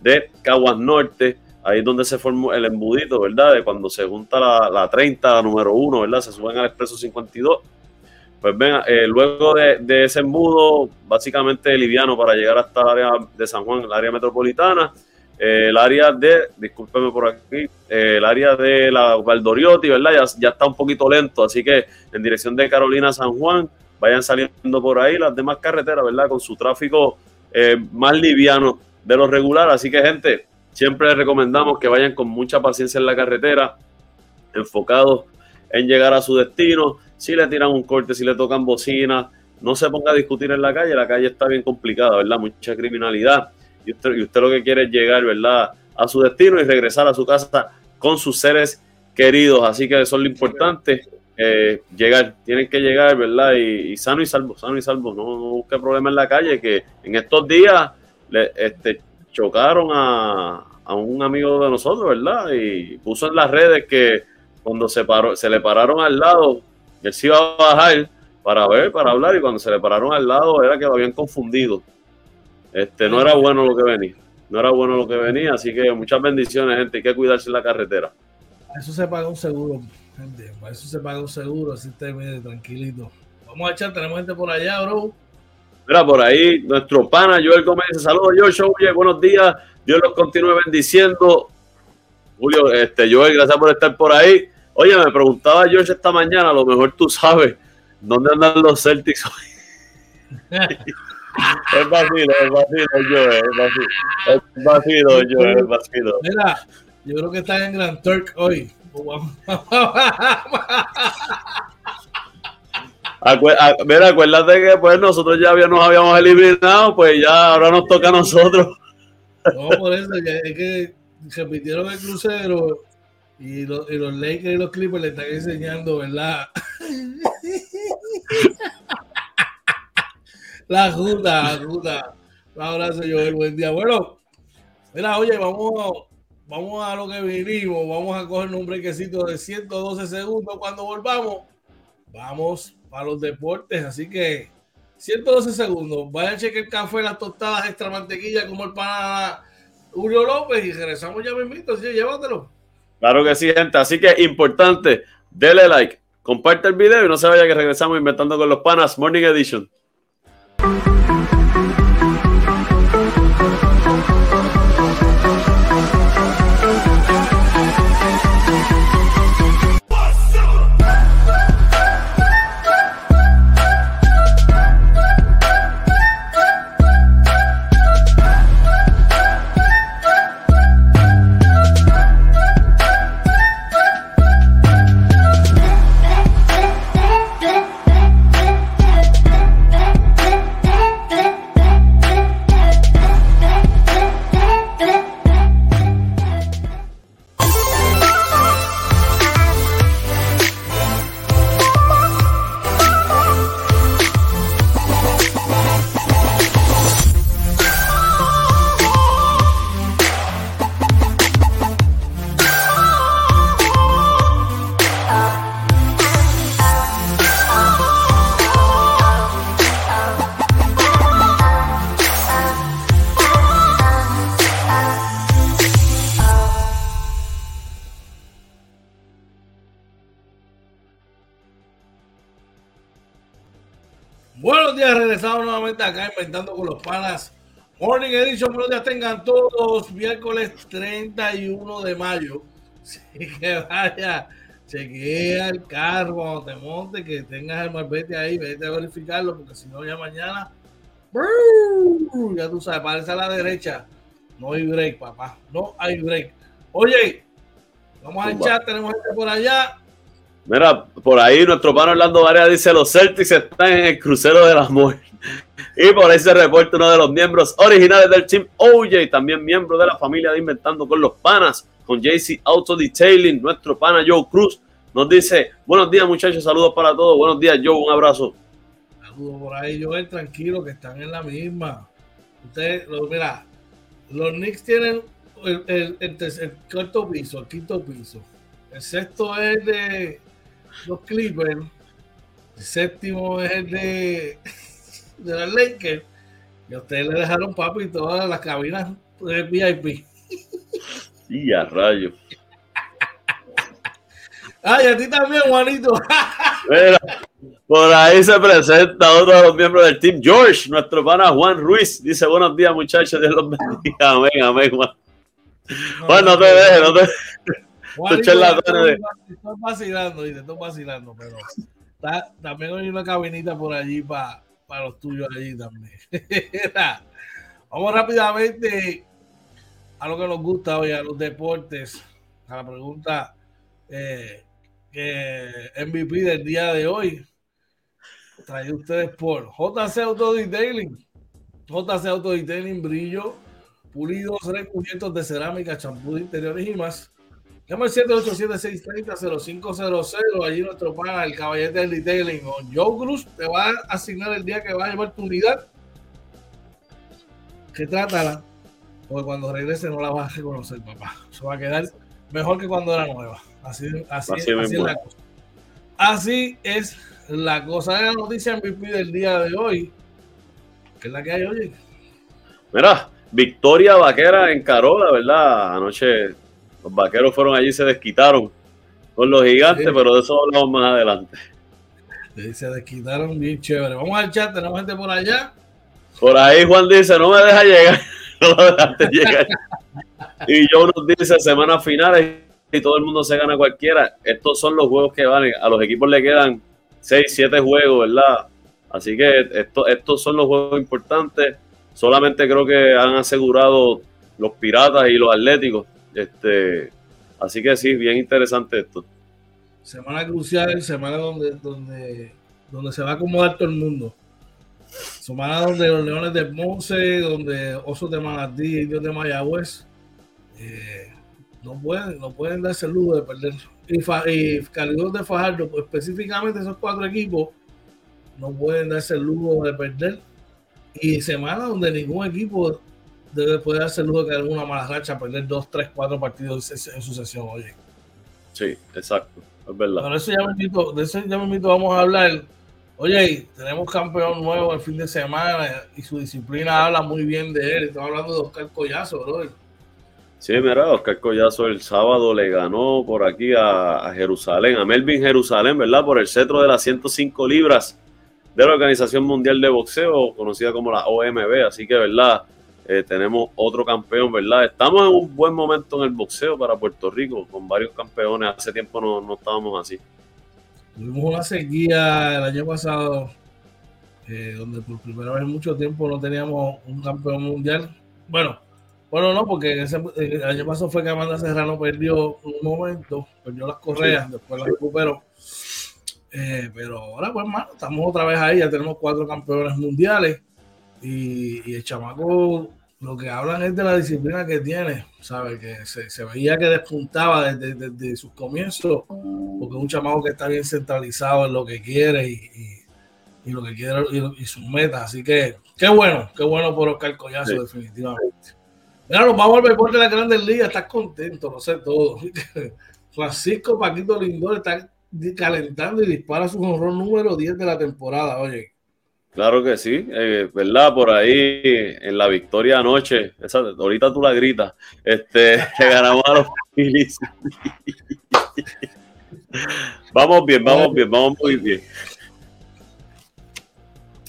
de Caguas Norte, ahí es donde se formó el embudito, ¿verdad? De cuando se junta la, la 30, la número 1, ¿verdad? Se suben al expreso 52. Pues ven, eh, luego de, ese embudo, básicamente liviano para llegar hasta el área de San Juan, el área metropolitana, eh, el área de, discúlpeme por aquí, eh, el área de la Valdoriotti, ¿verdad? Ya, ya, está un poquito lento, así que en dirección de Carolina San Juan, vayan saliendo por ahí las demás carreteras, ¿verdad? Con su tráfico eh, más liviano de lo regular, así que gente, siempre les recomendamos que vayan con mucha paciencia en la carretera, enfocados en llegar a su destino, si le tiran un corte, si le tocan bocina, no se ponga a discutir en la calle, la calle está bien complicada, ¿verdad? Mucha criminalidad y usted, y usted lo que quiere es llegar, ¿verdad? A su destino y regresar a su casa con sus seres queridos, así que eso es lo importante, eh, llegar, tienen que llegar, ¿verdad? Y, y, sano y salvo, sano y salvo, no, busque problemas en la calle, que en estos días le, este, chocaron a, a un amigo de nosotros, ¿verdad? Y puso en las redes que cuando se, paró, se le pararon al lado, él se iba a bajar para ver, para hablar, y cuando se le pararon al lado era que lo habían confundido. Este, no era bueno lo que venía, no era bueno lo que venía, así que muchas bendiciones, gente, hay que cuidarse en la carretera. Eso se paga un seguro, gente, para eso se paga un seguro, así te mire tranquilito. Vamos a echar, tenemos gente por allá, bro. Mira, por ahí, nuestro pana Joel Gómez saludos, Joel, oye, buenos días, Dios los continúe bendiciendo. Julio, este, Joel, gracias por estar por ahí. Oye, me preguntaba George esta mañana, a lo mejor tú sabes dónde andan los Celtics hoy. [LAUGHS] es vacilo, es vacilo, Joel, es vacilo, es vacilo, Joel, es vacilo. Mira, yo creo que están en Grand Turk hoy. [LAUGHS] Mira, acuérdate que pues nosotros ya nos habíamos eliminado, pues ya ahora nos toca a nosotros. No, por eso, es que repitieron el crucero y los, y los Lakers y los Clippers le están enseñando, ¿verdad? la ruta, la ruta. Un abrazo, Joel, buen día. Bueno, mira, oye, vamos, vamos a lo que vinimos. Vamos a coger un brequecito de 112 segundos. Cuando volvamos, vamos para los deportes. Así que 112 segundos. Vayan a chequear el café, las tostadas extra mantequilla, como el pana Julio López. Y regresamos ya mismito. Así que llévatelo. Claro que sí, gente. Así que importante, dele like, comparte el video y no se vaya que regresamos inventando con los panas Morning Edition. Acá inventando con los panas. Morning Edition, buenos días tengan todos. Miércoles 31 de mayo. [LAUGHS] Así que vaya, chequea el carro cuando te monte, que tengas el malvete ahí, vete a verificarlo, porque si no, ya mañana, ya tú sabes, parece a la derecha. No hay break, papá. No hay break. Oye, vamos al chat, tenemos gente por allá. Mira, por ahí nuestro pana Orlando Varela dice los Celtics están en el crucero del amor. Y por ahí se reporta uno de los miembros originales del team OJ, también miembro de la familia de Inventando con los Panas, con JC Auto Detailing, nuestro pana Joe Cruz. Nos dice, buenos días muchachos, saludos para todos. Buenos días Joe, un abrazo. Saludos por ahí, Joel, tranquilo, que están en la misma. Usted, mira, Los Knicks tienen el, el, el, cuarto piso, el quinto piso. El sexto es de los Clippers. El séptimo es el de, de los Lakers. Y a ustedes le dejaron papi todas las cabinas de VIP. Y a rayo. Ay, a ti también, Juanito. Mira, por ahí se presenta otro de los miembros del team, George, nuestro pana Juan Ruiz. Dice, buenos días, muchachos, Dios los bendiga. Amén, amén, Juan. Juan, no te dejes, no te Estoy vacilando, estoy vacilando, pero también hay una cabinita por allí para los tuyos allí también. [LAUGHS] Vamos rápidamente a lo que nos gusta hoy, a los deportes, a la pregunta eh, MVP del día de hoy. Trae ustedes por JC Auto Detailing. JC Auto Detailing, brillo, pulidos, recubiertos de cerámica, champú de interiores y más. Llama al 787-630-0500. Allí nuestro pana, el caballete del detailing, o Joe Cruz, te va a asignar el día que va a llevar tu unidad. Que trátala, porque cuando regrese no la vas a reconocer, papá. Se va a quedar mejor que cuando era nueva. Así, así, así, es la cosa. Así es la cosa. de la noticia MVP del día de hoy. ¿Qué es la que hay hoy? Mira, victoria vaquera en Carola, ¿verdad? Anoche los vaqueros fueron allí y se desquitaron con los gigantes, pero de eso hablamos más adelante. Se desquitaron bien chévere. Vamos al chat, tenemos gente por allá. Por ahí Juan dice, no me deja llegar. [LAUGHS] No me dejaste llegar. y yo nos dice, semanas finales y todo el mundo se gana cualquiera. Estos son los juegos que valen. A los equipos le quedan 6, 7 juegos, ¿verdad? Así que esto, estos son los juegos importantes. Solamente creo que han asegurado los piratas y los atléticos. Este, así que sí, bien interesante esto. Semana crucial, semana donde, donde, donde se va a acomodar todo el mundo. Semana donde los Leones de Ponce, donde Osos de Manatí, Indios de Mayagüez, eh, no pueden, no pueden darse el lujo de perder. Y, y de Fajardo, pues, específicamente esos cuatro equipos, no pueden darse el lujo de perder. Y semana donde ningún equipo debe poder darse el lujo de caer una mala racha, perder dos, tres, cuatro partidos en sucesión, oye. Sí, exacto, es verdad. Pero eso ya me invito, de eso ya me invito, vamos a hablar. Oye, tenemos campeón nuevo el fin de semana y su disciplina habla muy bien de él. Estamos hablando de Oscar Collazo, bro. Sí, mira, Oscar Collazo el sábado le ganó por aquí a, Jerusalén, a Melvin Jerusalén, ¿verdad? Por el cetro de las 105 libras de la Organización Mundial de Boxeo, conocida como la OMB. Así que, ¿verdad? Eh, tenemos otro campeón, ¿verdad? Estamos en un buen momento en el boxeo para Puerto Rico, con varios campeones. Hace tiempo no, no estábamos así. Tuvimos una sequía el año pasado, eh, donde por primera vez en mucho tiempo no teníamos un campeón mundial. Bueno, bueno, no, porque el año pasado fue que Amanda Serrano perdió un momento, perdió las correas, después las recuperó. Eh, pero ahora, pues, hermano, estamos otra vez ahí, ya tenemos cuatro campeones mundiales y, el chamaco lo que hablan es de la disciplina que tiene, ¿sabes? Que se, veía que despuntaba desde, sus comienzos, porque es un chamaco que está bien centralizado en lo que quiere y, lo que quiere y, sus metas. Así que, qué bueno, qué bueno por Oscar Collazo, definitivamente. Mira, nos vamos al deporte de la Grandes Ligas, estás contento, no sé todo. [LAUGHS] Francisco Paquito Lindor está calentando y dispara su honor número 10 de la temporada, oye. Claro que sí, eh, ¿verdad? Por ahí en la victoria anoche, esa, ahorita tú la gritas, este, [LAUGHS] le ganamos a los Phillies. [LAUGHS] vamos bien, vamos bien, vamos muy bien.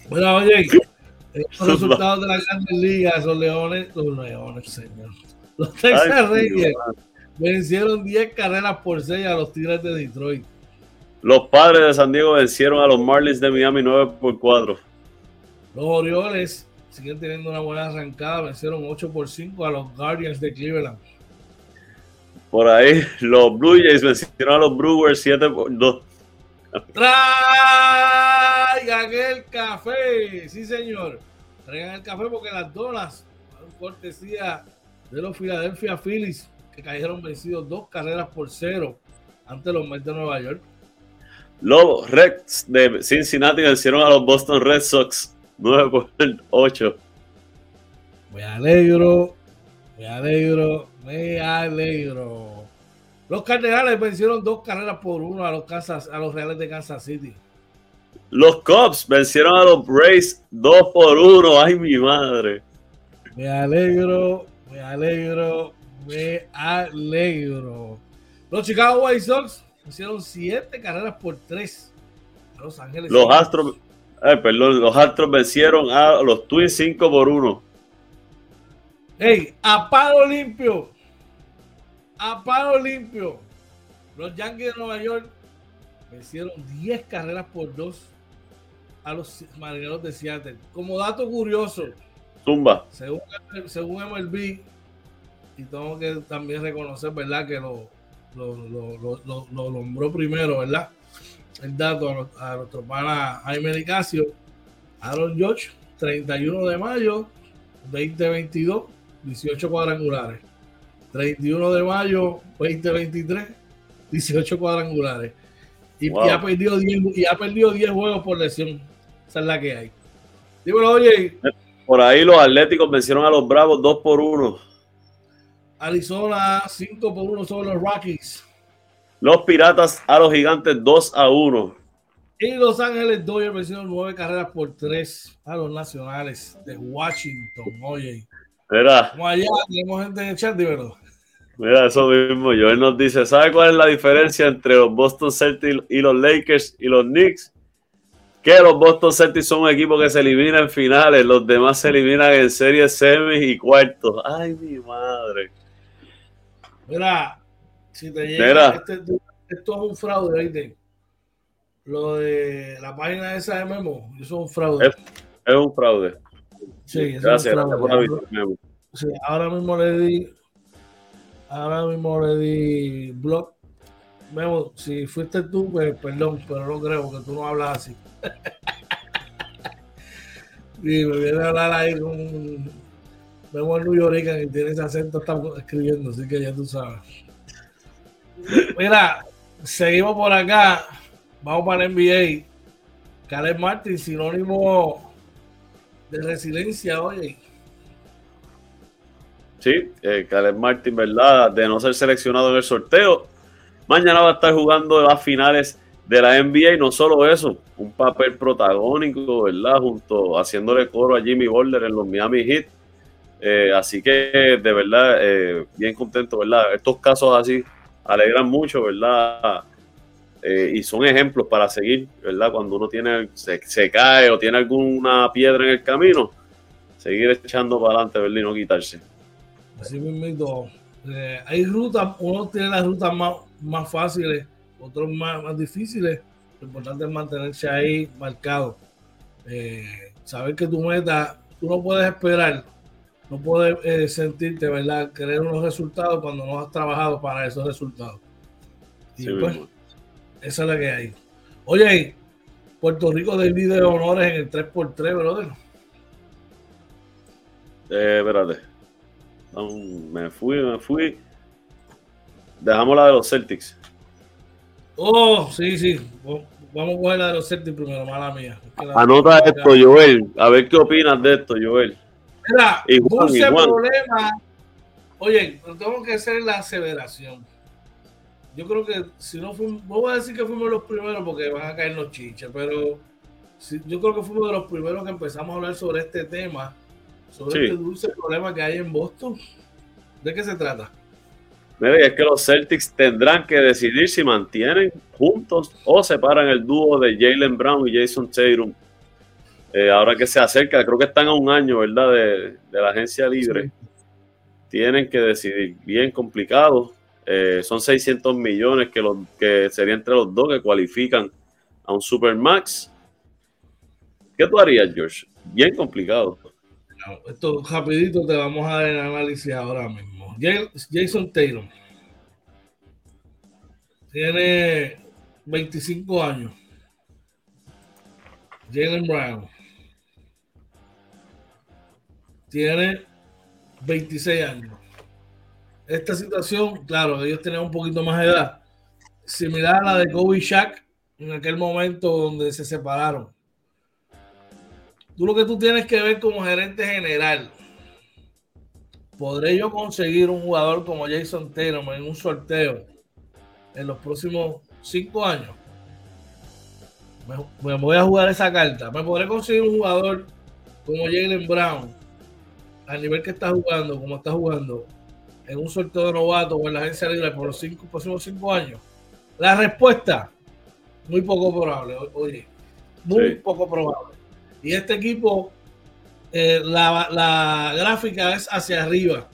Bueno, oye, los resultados de la Grandes Ligas, los Leones, los Leones, señor. Los Texas Rangers vencieron 10 carreras por 6 a los Tigres de Detroit. Los padres de San Diego vencieron a los Marlins de Miami 9 por 4. Los Orioles siguen teniendo una buena arrancada, vencieron 8 por 5 a los Guardians de Cleveland. Por ahí, los Blue Jays vencieron a los Brewers 7 por 2. Traigan el café, sí señor. Traigan el café porque las donas cortesía de los Philadelphia Phillies que cayeron vencidos dos carreras por cero ante los Mets de Nueva York. Los Reds de Cincinnati vencieron a los Boston Red Sox 9 por 8. Me alegro. Me alegro, me alegro. Los Cardenales vencieron dos carreras por uno a los, Kansas, a los Reales de Kansas City. Los Cubs vencieron a los Braves dos por uno. Ay, mi madre. Me alegro, me alegro, me alegro. Los Chicago White Sox hicieron siete carreras por tres a Los Ángeles. Los Astros, eh, perdón, los Astros vencieron a los Twins cinco por uno. Hey, a palo limpio. A palo limpio. Los Yankees de Nueva York vencieron 10 carreras por dos a los marineros de Seattle. Como dato curioso, Tumba. Según, según MLB, y tengo que también reconocer, ¿verdad? Que lo, lo, lo, lo, lo nombró primero, ¿verdad? El dato a, nuestro pana Jaime Nicasio. Aaron George, 31 de mayo 2022, 18 cuadrangulares. 31 de mayo 2023, 18 cuadrangulares. Y, Wow. y ha perdido 10, y ha perdido 10 juegos por lesión. Esa es la que hay. Dímelo, oye, Por ahí los Atléticos vencieron a los Bravos dos por uno. Arizona 5 por 1 sobre los Rockies. Los Piratas a los Gigantes 2 a 1. Y Los Ángeles Dodgers vencieron 9 carreras por 3 a los Nacionales de Washington. Oye, Mira, como allá tenemos gente en el chat, verdad. mira eso mismo. Joel nos dice, ¿sabe cuál es la diferencia entre los Boston Celtics y los Lakers y los Knicks? Que los Boston Celtics son un equipo que se elimina en finales, los demás se eliminan en series semis y cuartos. Ay, mi madre. Mira, si te llega, este- esto es un fraude, ¿viste? Lo de la página esa de Memo, eso es un fraude. Es- Es un fraude. sí, Gracias, es un gracias por fraude. avisar. Sí, ahora mismo le di. Ahora mismo le di blog. Memo, si fuiste tú, pues perdón, pero no creo que tú no hablas así. [LAUGHS] y me viene a hablar ahí con Memo en New York y tiene ese acento, está escribiendo, así que ya tú sabes. Mira, seguimos por acá. Vamos para el NBA. Caleb Martin, sinónimo de resiliencia, oye. Sí, eh, Caleb Martin, ¿verdad? De no ser seleccionado en el sorteo. Mañana va a estar jugando las finales de la NBA y no solo eso, un papel protagónico, ¿verdad? Junto, haciéndole coro a Jimmy Butler en los Miami Heat. Eh, así que, de verdad, eh, bien contento, ¿verdad? Estos casos así alegran mucho, ¿verdad? Eh, y son ejemplos para seguir, ¿verdad? Cuando uno tiene, se, se cae o tiene alguna piedra en el camino, seguir echando para adelante, ¿verdad? Y no quitarse. Así mismo, eh, hay rutas, uno tiene las rutas más, más fáciles, otros más, más difíciles. Lo importante es mantenerse ahí marcado. Eh, saber que tu meta, tú no puedes esperar, no puedes eh, sentirte, ¿verdad? Querer unos resultados cuando no has trabajado para esos resultados. Y Sí, pues, esa es la que hay. Oye, Puerto Rico divide honores en el 3x3, brother. Eh, espérate. Me fui, me fui. Dejamos la de los Celtics. Oh, sí, sí. Vamos a coger la de los Celtics primero, mala mía. Es que la- Anota esto, Joel. A ver qué opinas de esto, Joel. Mira, Juan, dulce problema. Oye, pero tengo que hacer la aseveración. Yo creo que si no fuimos, voy a decir que fuimos los primeros porque van a caer los chiches, pero sí, yo creo que fuimos de los primeros que empezamos a hablar sobre este tema, sobre Sí. este dulce problema que hay en Boston. ¿De qué se trata? Mira, y es que los Celtics tendrán que decidir si mantienen juntos o separan el dúo de Jalen Brown y Jason Tatum. Eh, ahora que se acerca, creo que están a un año, ¿verdad? De, de la agencia libre. Sí. Tienen que decidir. Bien complicado. Eh, son 600 millones que, los, que sería entre los dos que cualifican a un Supermax. ¿Qué tú harías, George? Bien complicado. Esto rapidito te vamos a dar el análisis ahora mismo. Ja- Jason Taylor tiene 25 años. Jalen Brown tiene 26 años. Esta situación, claro, ellos tenían un poquito más de edad, similar a la de Kobe y Shaq en aquel momento donde se separaron. Tú lo que tú tienes que ver como gerente general ¿podré yo conseguir un jugador como Jason Tatum en un sorteo en los próximos cinco años? Me, voy a jugar esa carta. ¿Me podré conseguir un jugador como Jalen Brown al nivel que está jugando, como está jugando, en un sorteo de novato o en la agencia libre por los cinco, próximos cinco años? La respuesta, muy poco probable, oye, muy poco probable. Y este equipo, eh, la, la gráfica es hacia arriba.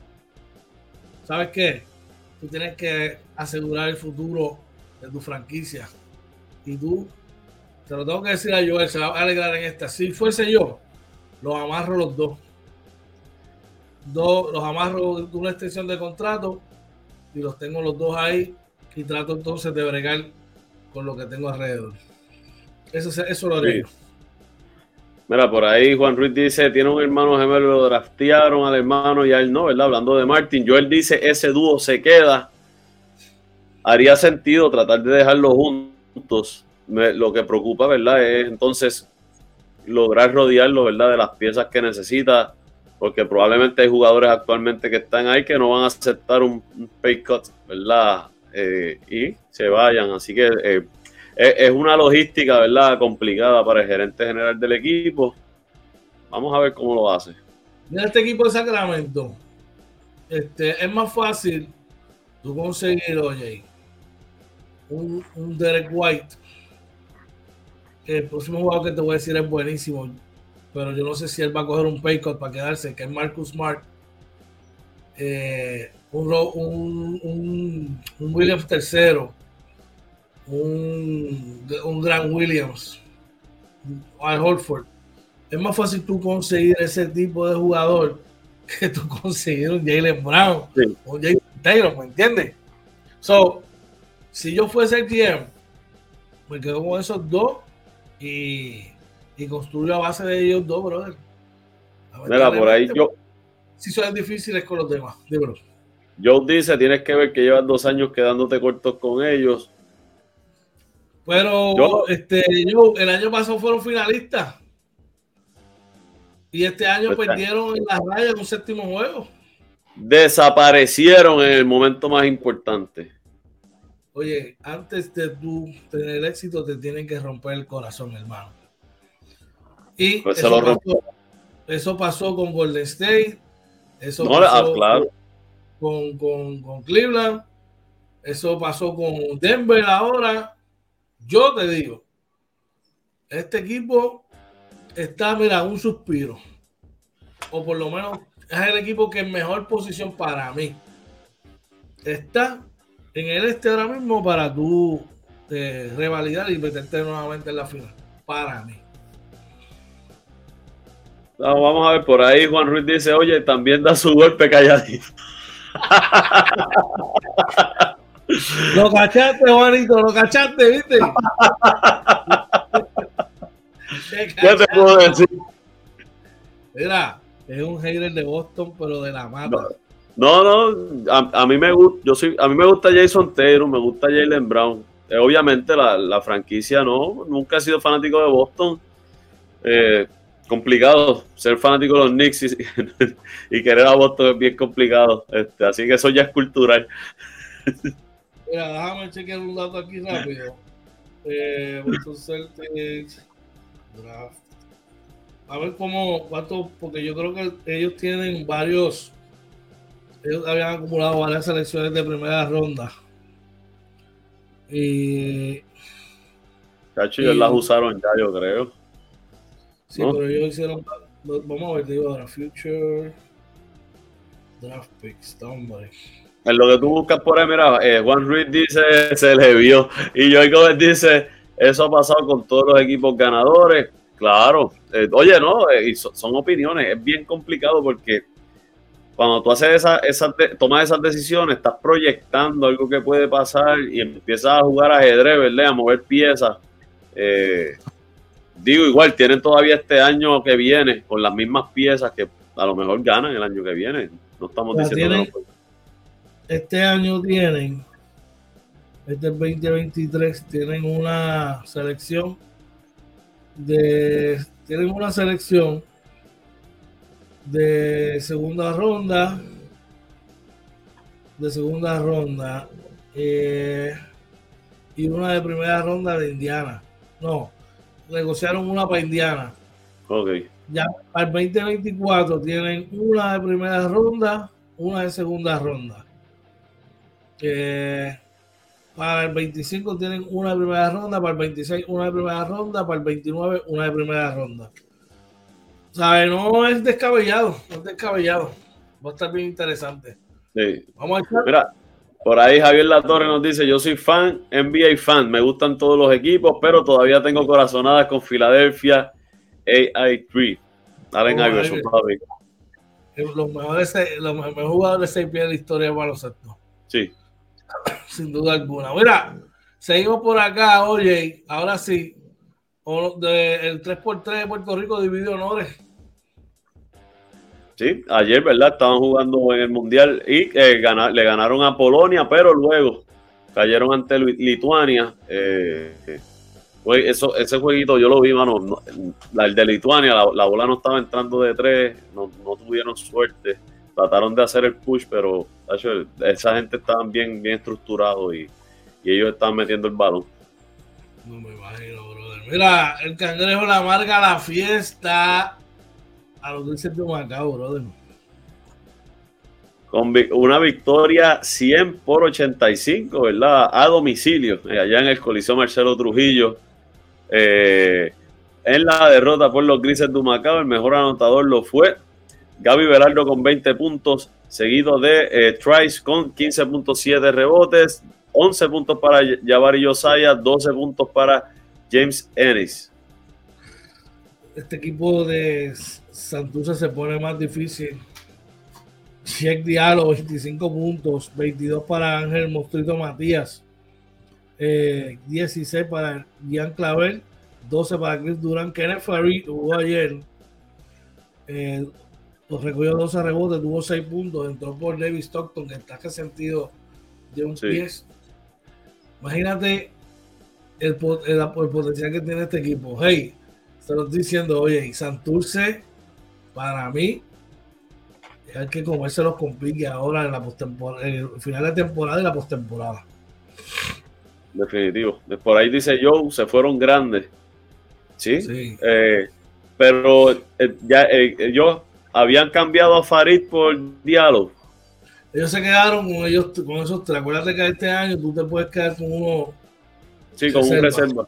¿Sabes qué? Tú tienes que asegurar el futuro de tu franquicia. Y tú, te lo tengo que decir a Joel, se va a alegrar en esta. Si fuese yo, los amarro los dos. Dos los amarro de una extensión de contrato y los tengo los dos ahí y trato entonces de bregar con lo que tengo alrededor. Eso, eso lo haré. Mira, por ahí Juan Ruiz dice, tiene un hermano gemelo, lo draftearon al hermano y a él no, ¿verdad? Hablando de Martin, Joel dice, ese dúo se queda. Haría sentido tratar de dejarlos juntos. lo que preocupa, ¿verdad? Es entonces lograr rodearlo, ¿verdad? De las piezas que necesita, porque probablemente hay jugadores actualmente que están ahí que no van a aceptar un, pay cut, ¿verdad? Eh, y se vayan. Así que eh, es, una logística, ¿verdad? Complicada para el gerente general del equipo. Vamos a ver cómo lo hace. Mira este equipo de Sacramento. Este, es más fácil tú conseguir, oye, un, un Derek White. El próximo jugador que te voy a decir es buenísimo, pero yo no sé si él va a coger un pay cut para quedarse, que es Marcus Smart. Eh, un, un, un, un Williams tercero un, un Gran Williams, Al Holford, es más fácil tú conseguir ese tipo de jugador [LAUGHS] que tú conseguir un Jalen Brown o un Jalen Taylor, ¿me entiendes? So, si yo fuese el GM, me quedo con esos dos y, y construyo a base de ellos dos, brother. Mira, por ahí yo. Si son difíciles con los demás, dímelo. Joe dice: tienes que ver que llevas dos años quedándote cortos con ellos pero este, yo, el año pasado fueron finalistas. Y este año pues perdieron en la raya en un séptimo juego. Desaparecieron en el momento más importante. Oye, antes de tú tener éxito, te tienen que romper el corazón, hermano. Y pues eso, pasó, eso, pasó, con Golden State. Eso ah, pasó con, con, con Cleveland. Eso pasó con Denver ahora yo te digo, este equipo está, mira, un suspiro. O por lo menos es el equipo que es mejor posición para mí. Está en el este ahora mismo para tú eh, revalidar y meterte nuevamente en la final. Para mí. Vamos a ver, por ahí Juan Ruiz dice, oye, también da su golpe calladito. [LAUGHS] Lo cachaste, Juanito, lo cachaste, ¿viste? ¿Qué te puedo decir? Mira, es un hater de Boston, pero de la mata. No, no, a, mí me gusta, yo soy, a mí me gusta Jason Taylor, me gusta Jalen Brown. Eh, obviamente la, franquicia no, nunca he sido fanático de Boston. Eh, complicado ser fanático de los Knicks y, [LAUGHS] y, querer a Boston es bien complicado. Este, así que eso ya es cultural. Mira, déjame chequear un dato aquí rápido. Eh, Celtics draft. A ver cómo, cuánto, porque yo creo que ellos tienen varios, ellos habían acumulado varias selecciones de primera ronda. Y. Cacho, ellos las usaron ya, yo creo. Sí, pero ellos hicieron. Vamos a ver, digo ahora, Future Draft Picks, hombre. En lo que tú buscas por ahí, mira, eh, Juan Ruiz dice, [LAUGHS] se le vio. Y Joey Gómez dice, eso ha pasado con todos los equipos ganadores. Claro. Eh, oye, no, eh, son, opiniones. Es bien complicado porque cuando tú haces esa, esa tomas esas decisiones, estás proyectando algo que puede pasar y empiezas a jugar ajedrez, ¿verdad? A mover piezas. Digo, igual, tienen todavía este año que viene con las mismas piezas que a lo mejor ganan el año que viene. No estamos diciendo este año tienen, este 2023, tienen una selección de, tienen una selección de segunda ronda de segunda ronda eh, y una de primera ronda de Indiana. No, negociaron una para Indiana. Ok. Ya para el 2024 tienen una de primera ronda, una de segunda ronda. Eh, para el 25 tienen una de primera ronda, para el 26 una de primera ronda, para el 29 una de primera ronda. ¿Sabe? No es descabellado, no es descabellado. Va a estar bien interesante. Sí. Vamos a echar. Mira, por ahí Javier Latorre nos dice, yo soy fan, NBA fan, me gustan todos los equipos, pero todavía tengo corazonadas con Filadelfia AI3. Allen Iverson, Los mejores, los mejores jugadores de de la historia de baloncesto. Sí. [LAUGHS] Sin duda alguna. Mira, seguimos por acá, oye, ahora sí, el 3x3 de Puerto Rico dividió honores. Sí, ayer, ¿verdad? Estaban jugando en el Mundial y eh, le ganaron a Polonia, pero luego cayeron ante Lituania. Eh, ese jueguito yo lo vi, mano. el de Lituania, la, bola no estaba entrando de tres, no, tuvieron suerte. Trataron de hacer el push, pero esa gente estaba bien, bien estructurado y, y ellos estaban metiendo el balón. No me imagino, brother. Mira, el cangrejo la amarga la fiesta a los dulces de Macao, brother. Con una victoria 100 por 85, ¿verdad? A domicilio, eh, allá en el Coliseo Marcelo Trujillo. Eh, en la derrota por los Grises de Macao, el mejor anotador lo fue Gaby Berardo con 20 puntos, seguido de eh, Trice con 15.7 rebotes, 11 puntos para Jabari Yosaya, 12 puntos para James Ennis. Este equipo de Santurce se pone más difícil. Check Diallo, 25 puntos, 22 para Ángel Mostrito Matías, 16 eh, para Ian Clavel, 12 para Chris Durán. Kenneth Farid jugó ayer, eh, recogió 12 rebotes, tuvo 6 puntos, entró por David Stockton, que está sentido de un pie. Imagínate el, el, potencial que tiene este equipo. Hey, se lo estoy diciendo, oye, Santurce, para mí, hay que comerse los complique ahora en la postemporada, en el final de temporada y la postemporada. Definitivo. Por ahí dice Joe, se fueron grandes. Sí. Eh, pero eh, ya eh, ellos habían cambiado a Farid por Diallo. Ellos se quedaron con ellos, con esos tres. Acuérdate que este año tú te puedes quedar con uno. Sí, con un reserva.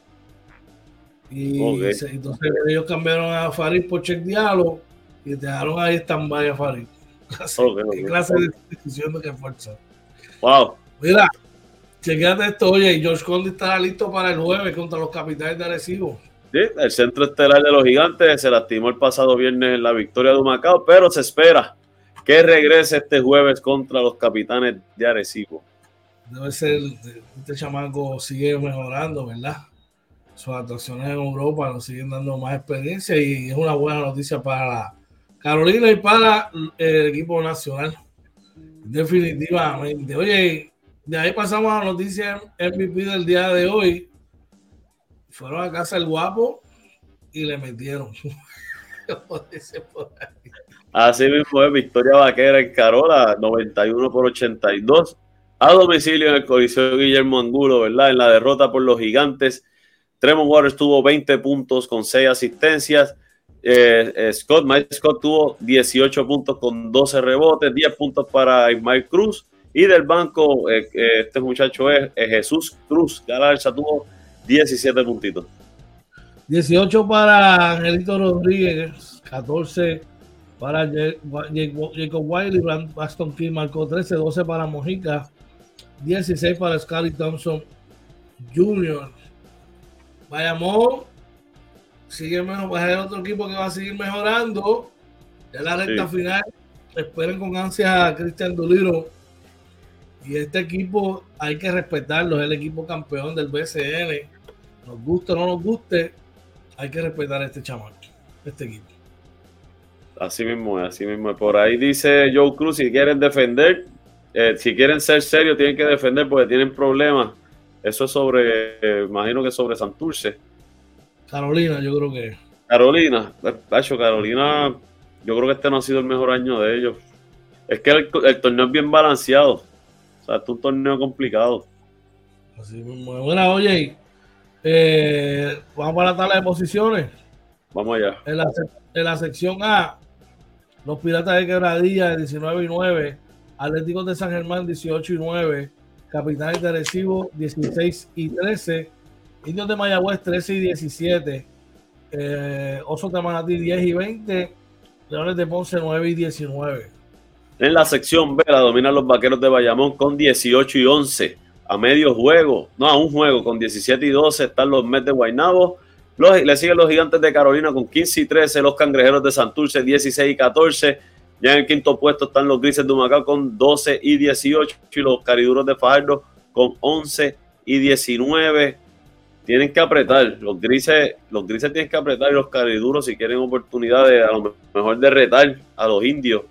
Y entonces ellos cambiaron a Farid por Check Diallo y te dejaron ahí stand-by a Farid. [LAUGHS] ¿Qué clase de decisión de qué fuerza? Wow. Mira, chequeate esto, oye, George Conde estará listo para el 9 contra los capitales de Arecibo. Sí, el centro estelar de los gigantes se lastimó el pasado viernes en la victoria de Macao, pero se espera que regrese este jueves contra los capitanes de Arecibo. Debe ser, este chamaco sigue mejorando, ¿verdad? Sus actuaciones en Europa nos siguen dando más experiencia y es una buena noticia para Carolina y para el equipo nacional. Definitivamente. Oye, de ahí pasamos a la noticia MVP del día de hoy. Fueron a casa el guapo y le metieron. [LAUGHS] Así mismo es, victoria vaquera en Carola, 91 por 82. A domicilio en el Coliseo Guillermo Angulo, ¿verdad? En la derrota por los gigantes. Tremont Waters tuvo 20 puntos con 6 asistencias. Eh, eh, Scott, Mike Scott tuvo 18 puntos con 12 rebotes, 10 puntos para Ismael Cruz. Y del banco, eh, este muchacho es, Jesús Cruz. Galarza tuvo 17 puntitos. 18 para Angelito Rodríguez, 14 para Jacob Wiley, Aston King marcó 13, 12 para Mojica, 16 para Scotty Thompson Jr. Bayamón sigue mejor, va a ser otro equipo que va a seguir mejorando. Ya la recta final, esperen con ansia a Cristian Duliro. Y este equipo hay que respetarlo, es el equipo campeón del BCN. Nos guste o no nos guste, hay que respetar a este chamaco, este equipo. Así mismo es, así mismo Por ahí dice Joe Cruz, si quieren defender, eh, si quieren ser serios, tienen que defender porque tienen problemas. Eso es sobre, eh, imagino que sobre Santurce. Carolina, yo creo que. Carolina, Pacho, Carolina, yo creo que este no ha sido el mejor año de ellos. Es que el, torneo es bien balanceado. O sea, es un torneo complicado. Así mismo. Bueno, oye, eh, vamos para la tabla de posiciones. Vamos allá. En la, en la sección A, los Piratas de Quebradilla 19 y 9, Atléticos de San Germán 18 y 9, Capitanes de Recibo 16 y 13, Indios de Mayagüez 13 y 17, eh, Osos de Manatí 10 y 20, Leones de Ponce 9 y 19. En la sección B la dominan los Vaqueros de Bayamón con 18 y 11. A medio juego, no, a un juego con 17 y 12 están los Mets de Guaynabo. Los, le siguen los Gigantes de Carolina con 15 y 13, los Cangrejeros de Santurce 16 y 14. Ya en el quinto puesto están los Grises de Humacao con 12 y 18 y los Cariduros de Fajardo con 11 y 19. Tienen que apretar, los grises, los grises tienen que apretar y los cariduros si quieren oportunidades a lo mejor de retar a los indios.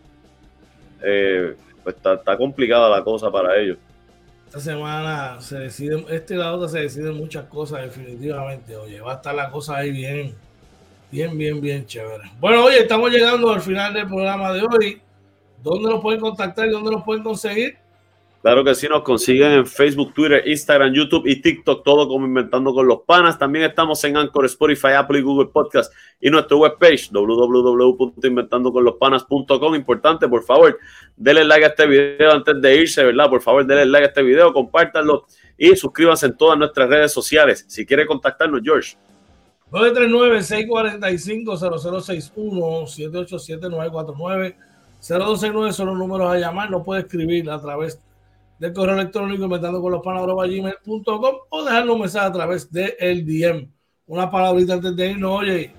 Eh, pues está, está complicada la cosa para ellos esta semana se deciden, este y la otra se deciden muchas cosas definitivamente. Oye, va a estar la cosa ahí bien, bien, bien, bien chévere. Bueno, oye, estamos llegando al final del programa de hoy. ¿Dónde nos pueden contactar y dónde nos pueden conseguir? Claro que sí, nos consiguen en Facebook, Twitter, Instagram, YouTube y TikTok, todo como Inventando con los Panas. También estamos en Anchor, Spotify, Apple y Google Podcast y nuestra webpage www.inventandoconlospanas.com. Importante, por favor, denle like a este video antes de irse, ¿verdad? Por favor, denle like a este video, compártanlo y suscríbanse en todas nuestras redes sociales. Si quiere contactarnos, George. 939-645-0061, 787-949. 0269 son los números a llamar, no puede escribir a través de del correo electrónico inventando con los gmail.com o dejarnos un mensaje a través de el DM. Una palabrita antes de irnos, oye.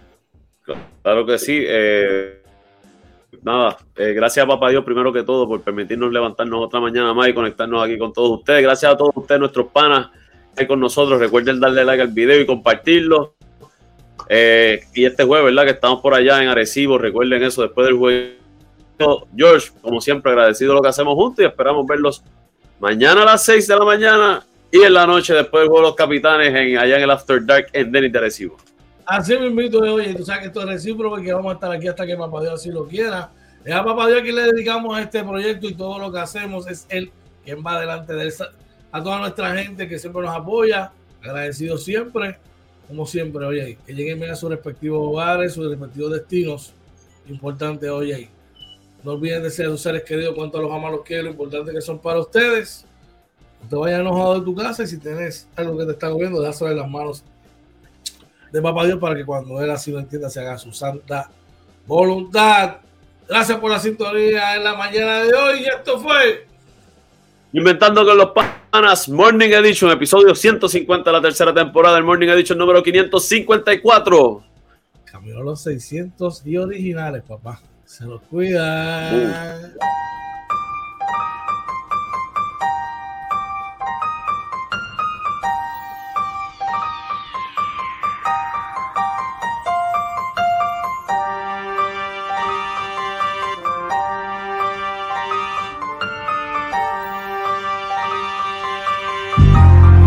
Claro que sí. Eh, nada, eh, gracias a Papá Dios primero que todo por permitirnos levantarnos otra mañana más y conectarnos aquí con todos ustedes. Gracias a todos ustedes, nuestros panas, que con nosotros. Recuerden darle like al video y compartirlo. Eh, y este jueves, ¿verdad? Que estamos por allá en Arecibo. Recuerden eso después del juego. George, como siempre, agradecido lo que hacemos juntos y esperamos verlos mañana a las 6 de la mañana y en la noche después del juego de los capitanes en, allá en el After Dark en Denis de Recibo. Así me invito de hoy, tú sabes que esto es recíproco y que vamos a estar aquí hasta que Papá Dios así lo quiera. Es a Papá Dios que le dedicamos a este proyecto y todo lo que hacemos es Él quien va delante de él. A toda nuestra gente que siempre nos apoya, agradecido siempre, como siempre, oye, que lleguen a sus respectivos hogares, sus respectivos destinos. Importante, oye, no olviden de ser sus seres queridos, cuánto los aman, los quiero, lo importante que son para ustedes. No te vayas enojado de tu casa y si tienes algo que te está moviendo, dáselo en las manos de Papá Dios para que cuando Él así lo entienda se haga su santa voluntad. Gracias por la sintonía en la mañana de hoy y esto fue Inventando con los Panas Morning Edition, episodio 150 de la tercera temporada del Morning Edition número 554. Camino a los 600 y originales, papá. Se los cuida.